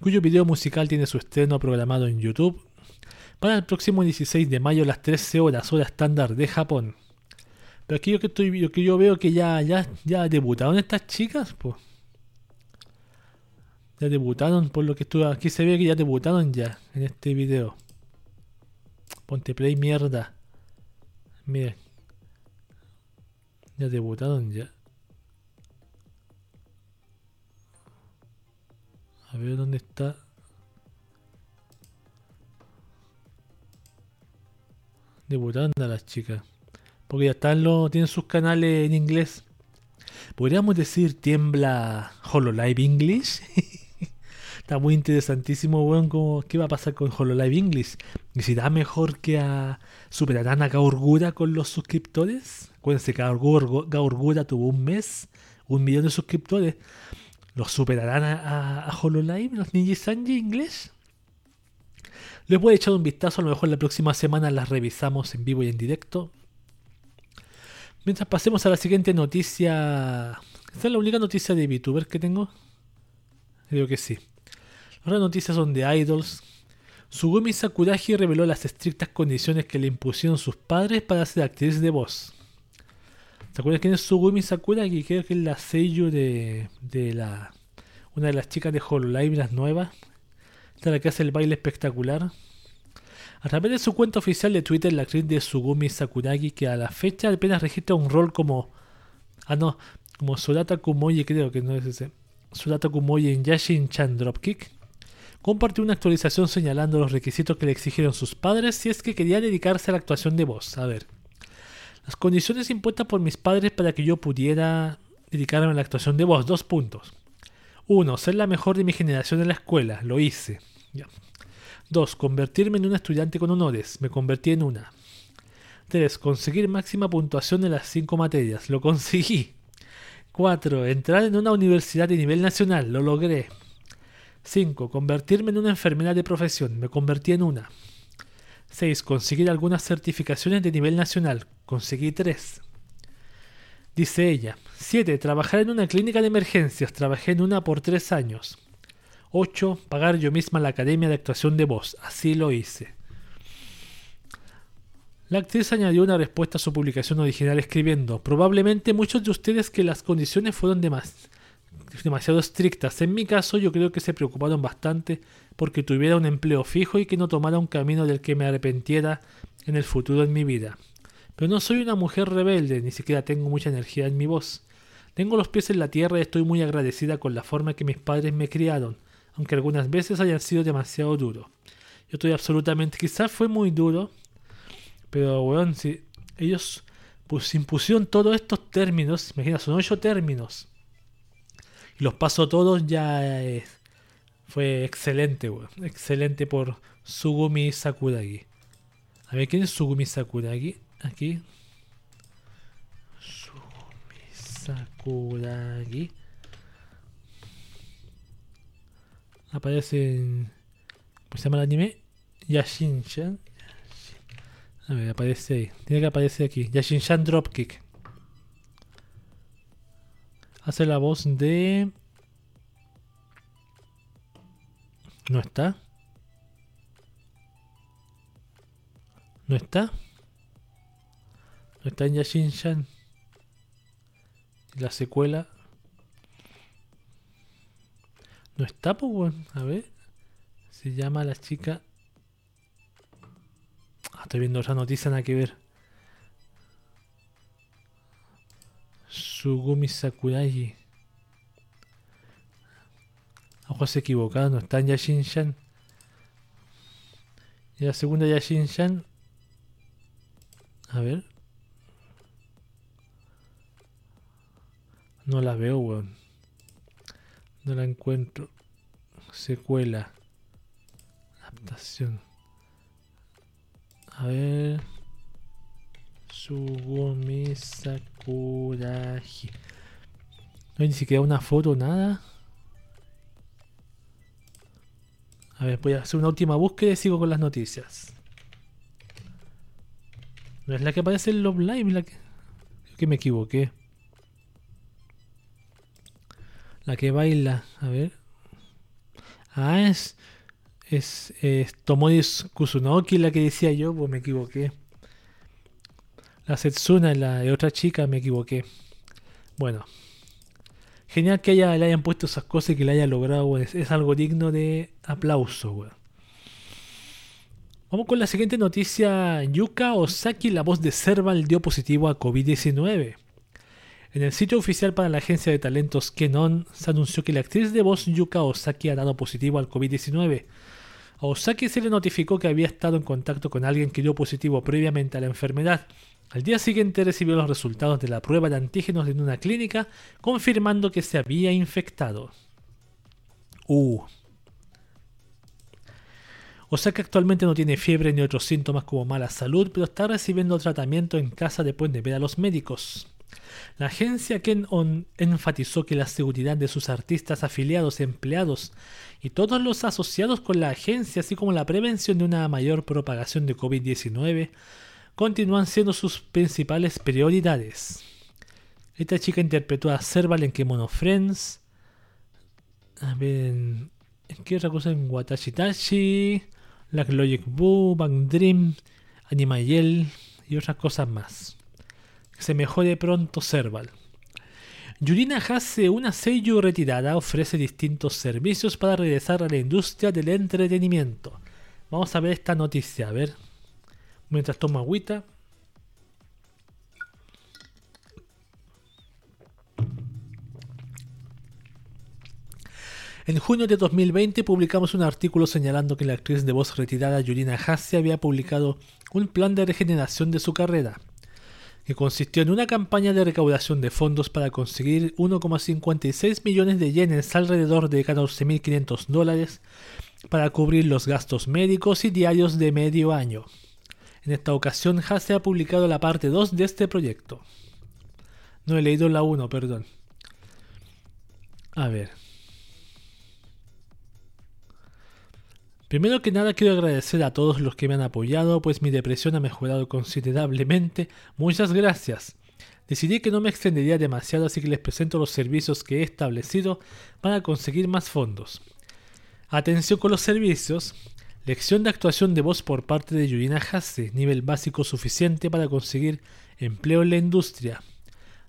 cuyo video musical tiene su estreno programado en YouTube para el próximo 16 de mayo a las 13 horas, hora estándar de Japón. Pero aquí yo que, estoy, que yo veo que ya, ya, ya debutaron estas chicas, pues. Ya debutaron, por lo que estuve aquí se ve que ya debutaron ya en este video. Ponte play, mierda. Miren. Ya debutaron ya. A ver dónde está. Debutaron a las chicas. Porque ya están los. tienen sus canales en inglés. Podríamos decir tiembla Hololive English. Está muy interesantísimo, weón, como, qué va a pasar con Hololive English. ¿Y si da mejor que a superarán a Gaurgura con los suscriptores? Acuérdense que Gaurgura tuvo un mes, un millón de suscriptores. ¿Los superarán a, a, Hololive, los Ninja Sanji inglés? Les voy a echar un vistazo, a lo mejor la próxima semana las revisamos en vivo y en directo. Mientras pasemos a la siguiente noticia. ¿Esta es la única noticia de VTuber que tengo? Creo que sí. Las noticias son de Idols. Sugumi Sakuragi reveló las estrictas condiciones que le impusieron sus padres para ser actriz de voz. ¿Se acuerdan quién es Sugumi Sakuragi? Creo que es la sello de, de la una de las chicas de Hololive, las nuevas. La que hace el baile espectacular. A través de su cuenta oficial de Twitter, la actriz de Sugumi Sakuragi, que a la fecha apenas registra un rol como. Ah, no, como Surata Kumoye, creo que no es ese. Surata Kumoye en Yashin Chan Dropkick compartió una actualización señalando los requisitos que le exigieron sus padres si es que quería dedicarse a la actuación de voz. A ver, las condiciones impuestas por mis padres para que yo pudiera dedicarme a la actuación de voz. Dos puntos. Uno, ser la mejor de mi generación en la escuela. Lo hice. Dos, convertirme en un estudiante con honores. Me convertí en una. Tres, conseguir máxima puntuación en las cinco materias. Lo conseguí. Cuatro, entrar en una universidad de nivel nacional. Lo logré. 5. Convertirme en una enfermera de profesión. Me convertí en una. 6. Conseguir algunas certificaciones de nivel nacional. Conseguí 3. Dice ella. 7. Trabajar en una clínica de emergencias. Trabajé en una por 3 años. 8. Pagar yo misma la academia de actuación de voz. Así lo hice. La actriz añadió una respuesta a su publicación original escribiendo, probablemente muchos de ustedes que las condiciones fueron demasiado estrictas. En mi caso yo creo que se preocuparon bastante porque tuviera un empleo fijo y que no tomara un camino del que me arrepentiera en el futuro en mi vida. Pero no soy una mujer rebelde, ni siquiera tengo mucha energía en mi voz. Tengo los pies en la tierra y estoy muy agradecida con la forma que mis padres me criaron, aunque algunas veces hayan sido demasiado duros. Yo estoy absolutamente, quizás fue muy duro, pero bueno, si ellos pues impusieron todos estos términos, imagina, son ocho términos los paso todos ya fue excelente, Excelente por Sugumi Sakuragi. A ver, ¿quién es Sugumi Sakuragi? Aquí. Sugumi Sakuragi. Aparece en... ¿Cómo se llama el anime? Yashin-chan. A ver, aparece ahí. Tiene que aparecer aquí. Yashin-chan Dropkick. Hace la voz de... ¿No está? ¿No está? ¿No está en Yashin-Shan? La secuela. ¿No está, pues, A ver. Se llama la chica. Ah, estoy viendo otra noticia, nada que ver. Sugumi Sakuragi. Ojos equivocados, no está en Yashin-Shan. Y la segunda Yashin-Shan. A ver. No la veo, weón. No la encuentro. Secuela. Adaptación. A ver. Sugumi Sakuragi. No hay ni siquiera una foto, nada. A ver, voy a hacer una última búsqueda y sigo con las noticias. No es la que aparece en Love Live, la que, que me equivoqué. La que baila, a ver. Ah, es. Es, es Kusunoki la que decía yo, pues me equivoqué. La Setsuna, la otra chica, me equivoqué. Bueno. Genial que ella le hayan puesto esas cosas y que le haya logrado, Es, algo digno de aplauso, Vamos con la siguiente noticia. Yuka Osaki, la voz de Serval, dio positivo a COVID-19. En el sitio oficial para la agencia de talentos Kenon se anunció que la actriz de voz Yuka Osaki ha dado positivo al COVID-19. A Osaki se le notificó que había estado en contacto con alguien que dio positivo previamente a la enfermedad. Al día siguiente recibió los resultados de la prueba de antígenos en una clínica, confirmando que se había infectado. Uh. Osaka actualmente no tiene fiebre ni otros síntomas como mala salud, pero está recibiendo tratamiento en casa después de ver a los médicos. La agencia Ken-On enfatizó que la seguridad de sus artistas afiliados, empleados y todos los asociados con la agencia, así como la prevención de una mayor propagación de COVID-19, continúan siendo sus principales prioridades. Esta chica interpretó a Serval en Kemono Friends. A ver, ¿en qué otra cosa? En Watashitashi, Black Logic Boo, Bang Dream, Animayel y otras cosas más. Se mejore pronto Serval. Yurina Hase, una seiyuu retirada, ofrece distintos servicios para regresar a la industria del entretenimiento. Vamos a ver esta noticia, a ver mientras toma agüita. En junio de 2020 publicamos un artículo señalando que la actriz de voz retirada Yurina Hassi había publicado un plan de regeneración de su carrera, que consistió en una campaña de recaudación de fondos para conseguir 1,56 millones de yenes, alrededor de 14.500 dólares, para cubrir los gastos médicos y diarios de medio año. En esta ocasión, Hase ha publicado la parte 2 de este proyecto. No he leído la 1, perdón. A ver. Primero que nada quiero agradecer a todos los que me han apoyado, pues mi depresión ha mejorado considerablemente. Muchas gracias. Decidí que no me extendería demasiado, así que les presento los servicios que he establecido para conseguir más fondos. Atención con los servicios. Lección de actuación de voz por parte de Yurina Hase, nivel básico suficiente para conseguir empleo en la industria.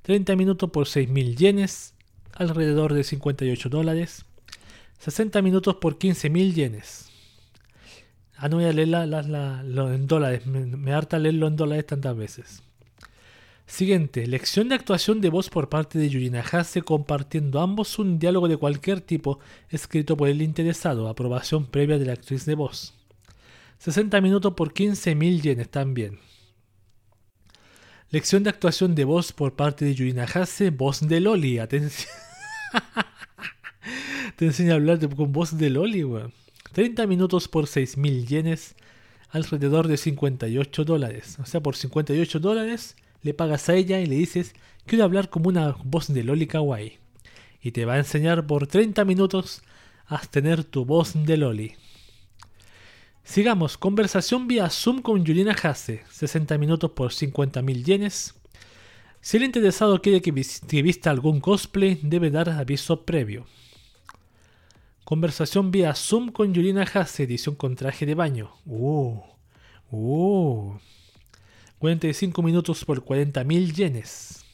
30 minutos por 6.000 yenes, alrededor de 58 dólares. 60 minutos por 15.000 yenes. Ah, no voy a leerlo en dólares, me, me harta leerlo en dólares tantas veces. Siguiente, lección de actuación de voz por parte de Yurina Hase compartiendo ambos un diálogo de cualquier tipo escrito por el interesado, aprobación previa de la actriz de voz. 60 minutos por 15.000 yenes también. Lección de actuación de voz por parte de Yurina Hase, voz de Loli, atención. Te enseña a hablar con voz de Loli, weón. 30 minutos por 6.000 yenes, alrededor de 58 dólares. O sea, por 58 dólares le pagas a ella y le dices, quiero hablar como una voz de Loli Kawaii. Y te va a enseñar por 30 minutos a tener tu voz de Loli. Sigamos, conversación vía Zoom con Yurina Hase, 60 minutos por 50.000 yenes. Si el interesado quiere que, vista algún cosplay, debe dar aviso previo. Conversación vía Zoom con Yurina Hase, edición con traje de baño. Uh, uh. 45 minutos por 40.000 yenes.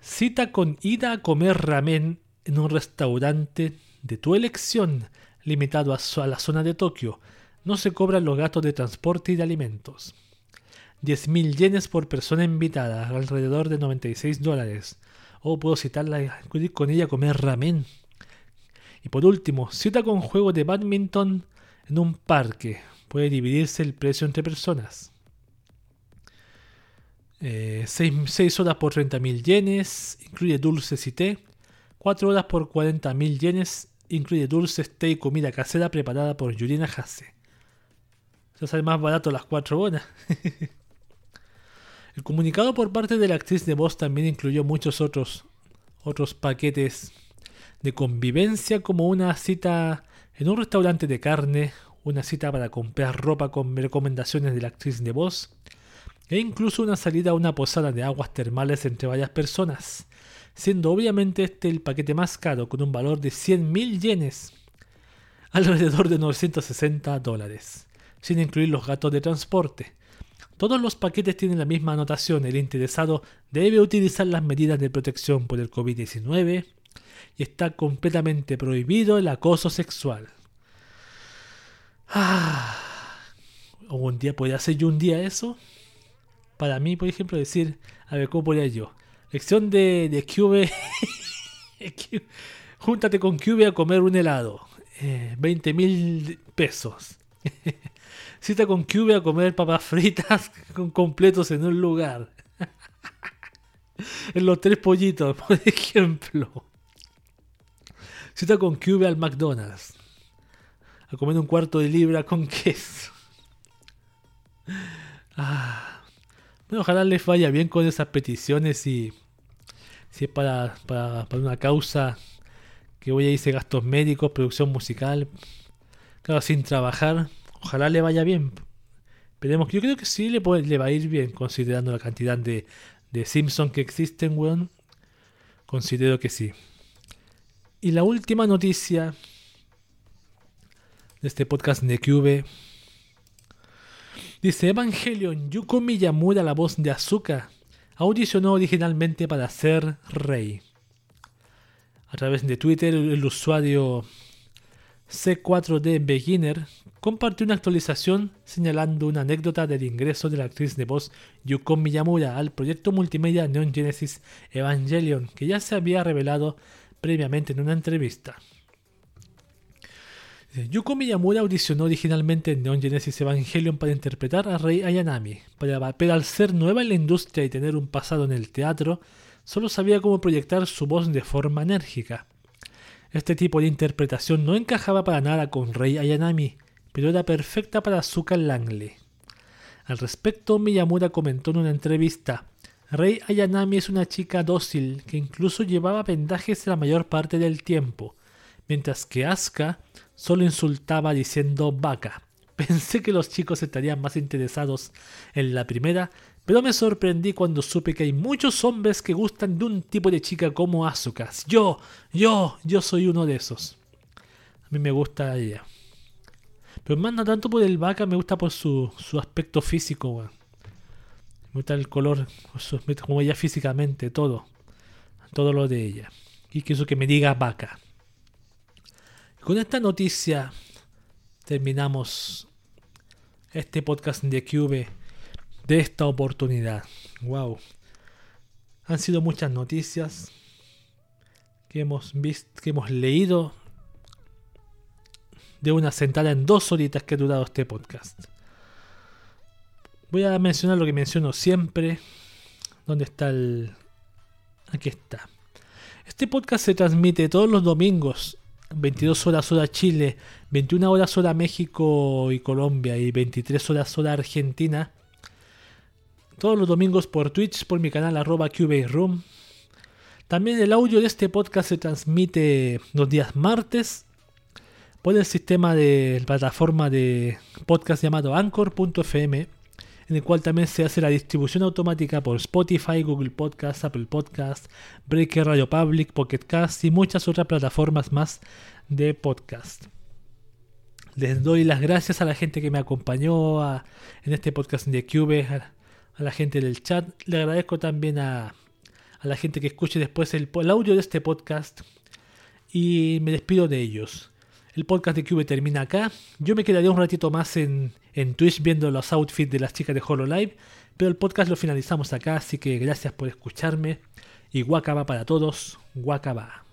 Cita con ida a comer ramen en un restaurante de tu elección, limitado a, la zona de Tokio. No se cobran los gastos de transporte y de alimentos. 10.000 yenes por persona invitada, alrededor de 96 dólares. O puedo citarla con ella a comer ramen. Y por último, cita con juego de badminton en un parque. Puede dividirse el precio entre personas. 6, eh, horas por 30.000 yenes, incluye dulces y té. 4 horas por 40.000 yenes, incluye dulces, té y comida casera preparada por Yurina Hase. Se sale más barato las 4 horas. El comunicado por parte de la actriz de voz también incluyó muchos otros, otros paquetes de convivencia como una cita en un restaurante de carne, una cita para comprar ropa con recomendaciones de la actriz de voz, e incluso una salida a una posada de aguas termales entre varias personas, siendo obviamente este el paquete más caro con un valor de 100.000 yenes, alrededor de 960 dólares, sin incluir los gastos de transporte. Todos los paquetes tienen la misma anotación, el interesado debe utilizar las medidas de protección por el COVID-19 y está completamente prohibido el acoso sexual. Ah. un día podría hacer yo un día eso. Para mí, por ejemplo, decir, a ver, ¿cómo podría yo? Lección de, de Cube. Júntate con Cube a comer un helado. 20 eh, mil pesos. Cita con Cube a comer papas fritas con completos en un lugar. en los tres pollitos, por ejemplo. Cita con Cube al McDonald's. A comer un cuarto de libra con queso. Ah. Bueno, ojalá les vaya bien con esas peticiones y si es para, para, una causa que voy a irse gastos médicos, producción musical, claro, sin trabajar, ojalá le vaya bien. Esperemos yo creo que sí le, le va a ir bien, considerando la cantidad de, de Simpsons que existen, weón. Considero que sí. Y la última noticia de este podcast de QV dice Evangelion Yuko Miyamura, la voz de Azuka, audicionó originalmente para ser rey. A través de Twitter, el usuario C4D Beginner compartió una actualización señalando una anécdota del ingreso de la actriz de voz Yuko Miyamura al proyecto multimedia Neon Genesis Evangelion, que ya se había revelado previamente en una entrevista. Yuko Miyamura audicionó originalmente en Neon Genesis Evangelion para interpretar a Rei Ayanami, pero al ser nueva en la industria y tener un pasado en el teatro, solo sabía cómo proyectar su voz de forma enérgica. Este tipo de interpretación no encajaba para nada con Rei Ayanami, pero era perfecta para Suka Langley. Al respecto, Miyamura comentó en una entrevista, Rei Ayanami es una chica dócil que incluso llevaba vendajes la mayor parte del tiempo, mientras que Asuka solo insultaba diciendo vaca. Pensé que los chicos estarían más interesados en la primera, pero me sorprendí cuando supe que hay muchos hombres que gustan de un tipo de chica como Asuka. Yo, yo, yo soy uno de esos. A mí me gusta ella. Pero más no tanto por el vaca, me gusta por su, su aspecto físico, Me el color, como ella físicamente, todo. Todo lo de ella. Y quiso que me diga vaca. Con esta noticia terminamos este podcast de Cube de esta oportunidad. Wow. Han sido muchas noticias que hemos visto, que hemos leído de una sentada en dos horitas que ha durado este podcast. Voy a mencionar lo que menciono siempre. ¿Dónde está el...? Aquí está. Este podcast se transmite todos los domingos 22 horas hora Chile, 21 horas hora México y Colombia y 23 horas hora Argentina. Todos los domingos por Twitch, por mi canal arroba Room. También el audio de este podcast se transmite los días martes por el sistema de plataforma de podcast llamado Anchor.fm en el cual también se hace la distribución automática por Spotify, Google Podcast, Apple Podcast, Breaker Radio Public, Pocket Cast y muchas otras plataformas más de podcast. Les doy las gracias a la gente que me acompañó en este podcast de Cube, a, la gente del chat. Le agradezco también a, la gente que escuche después el, el audio de este podcast y me despido de ellos. El podcast de Cube termina acá. Yo me quedaría un ratito más en, en Twitch viendo los outfits de las chicas de Hololive. Pero el podcast lo finalizamos acá, así que gracias por escucharme. Y guacaba para todos, guacaba.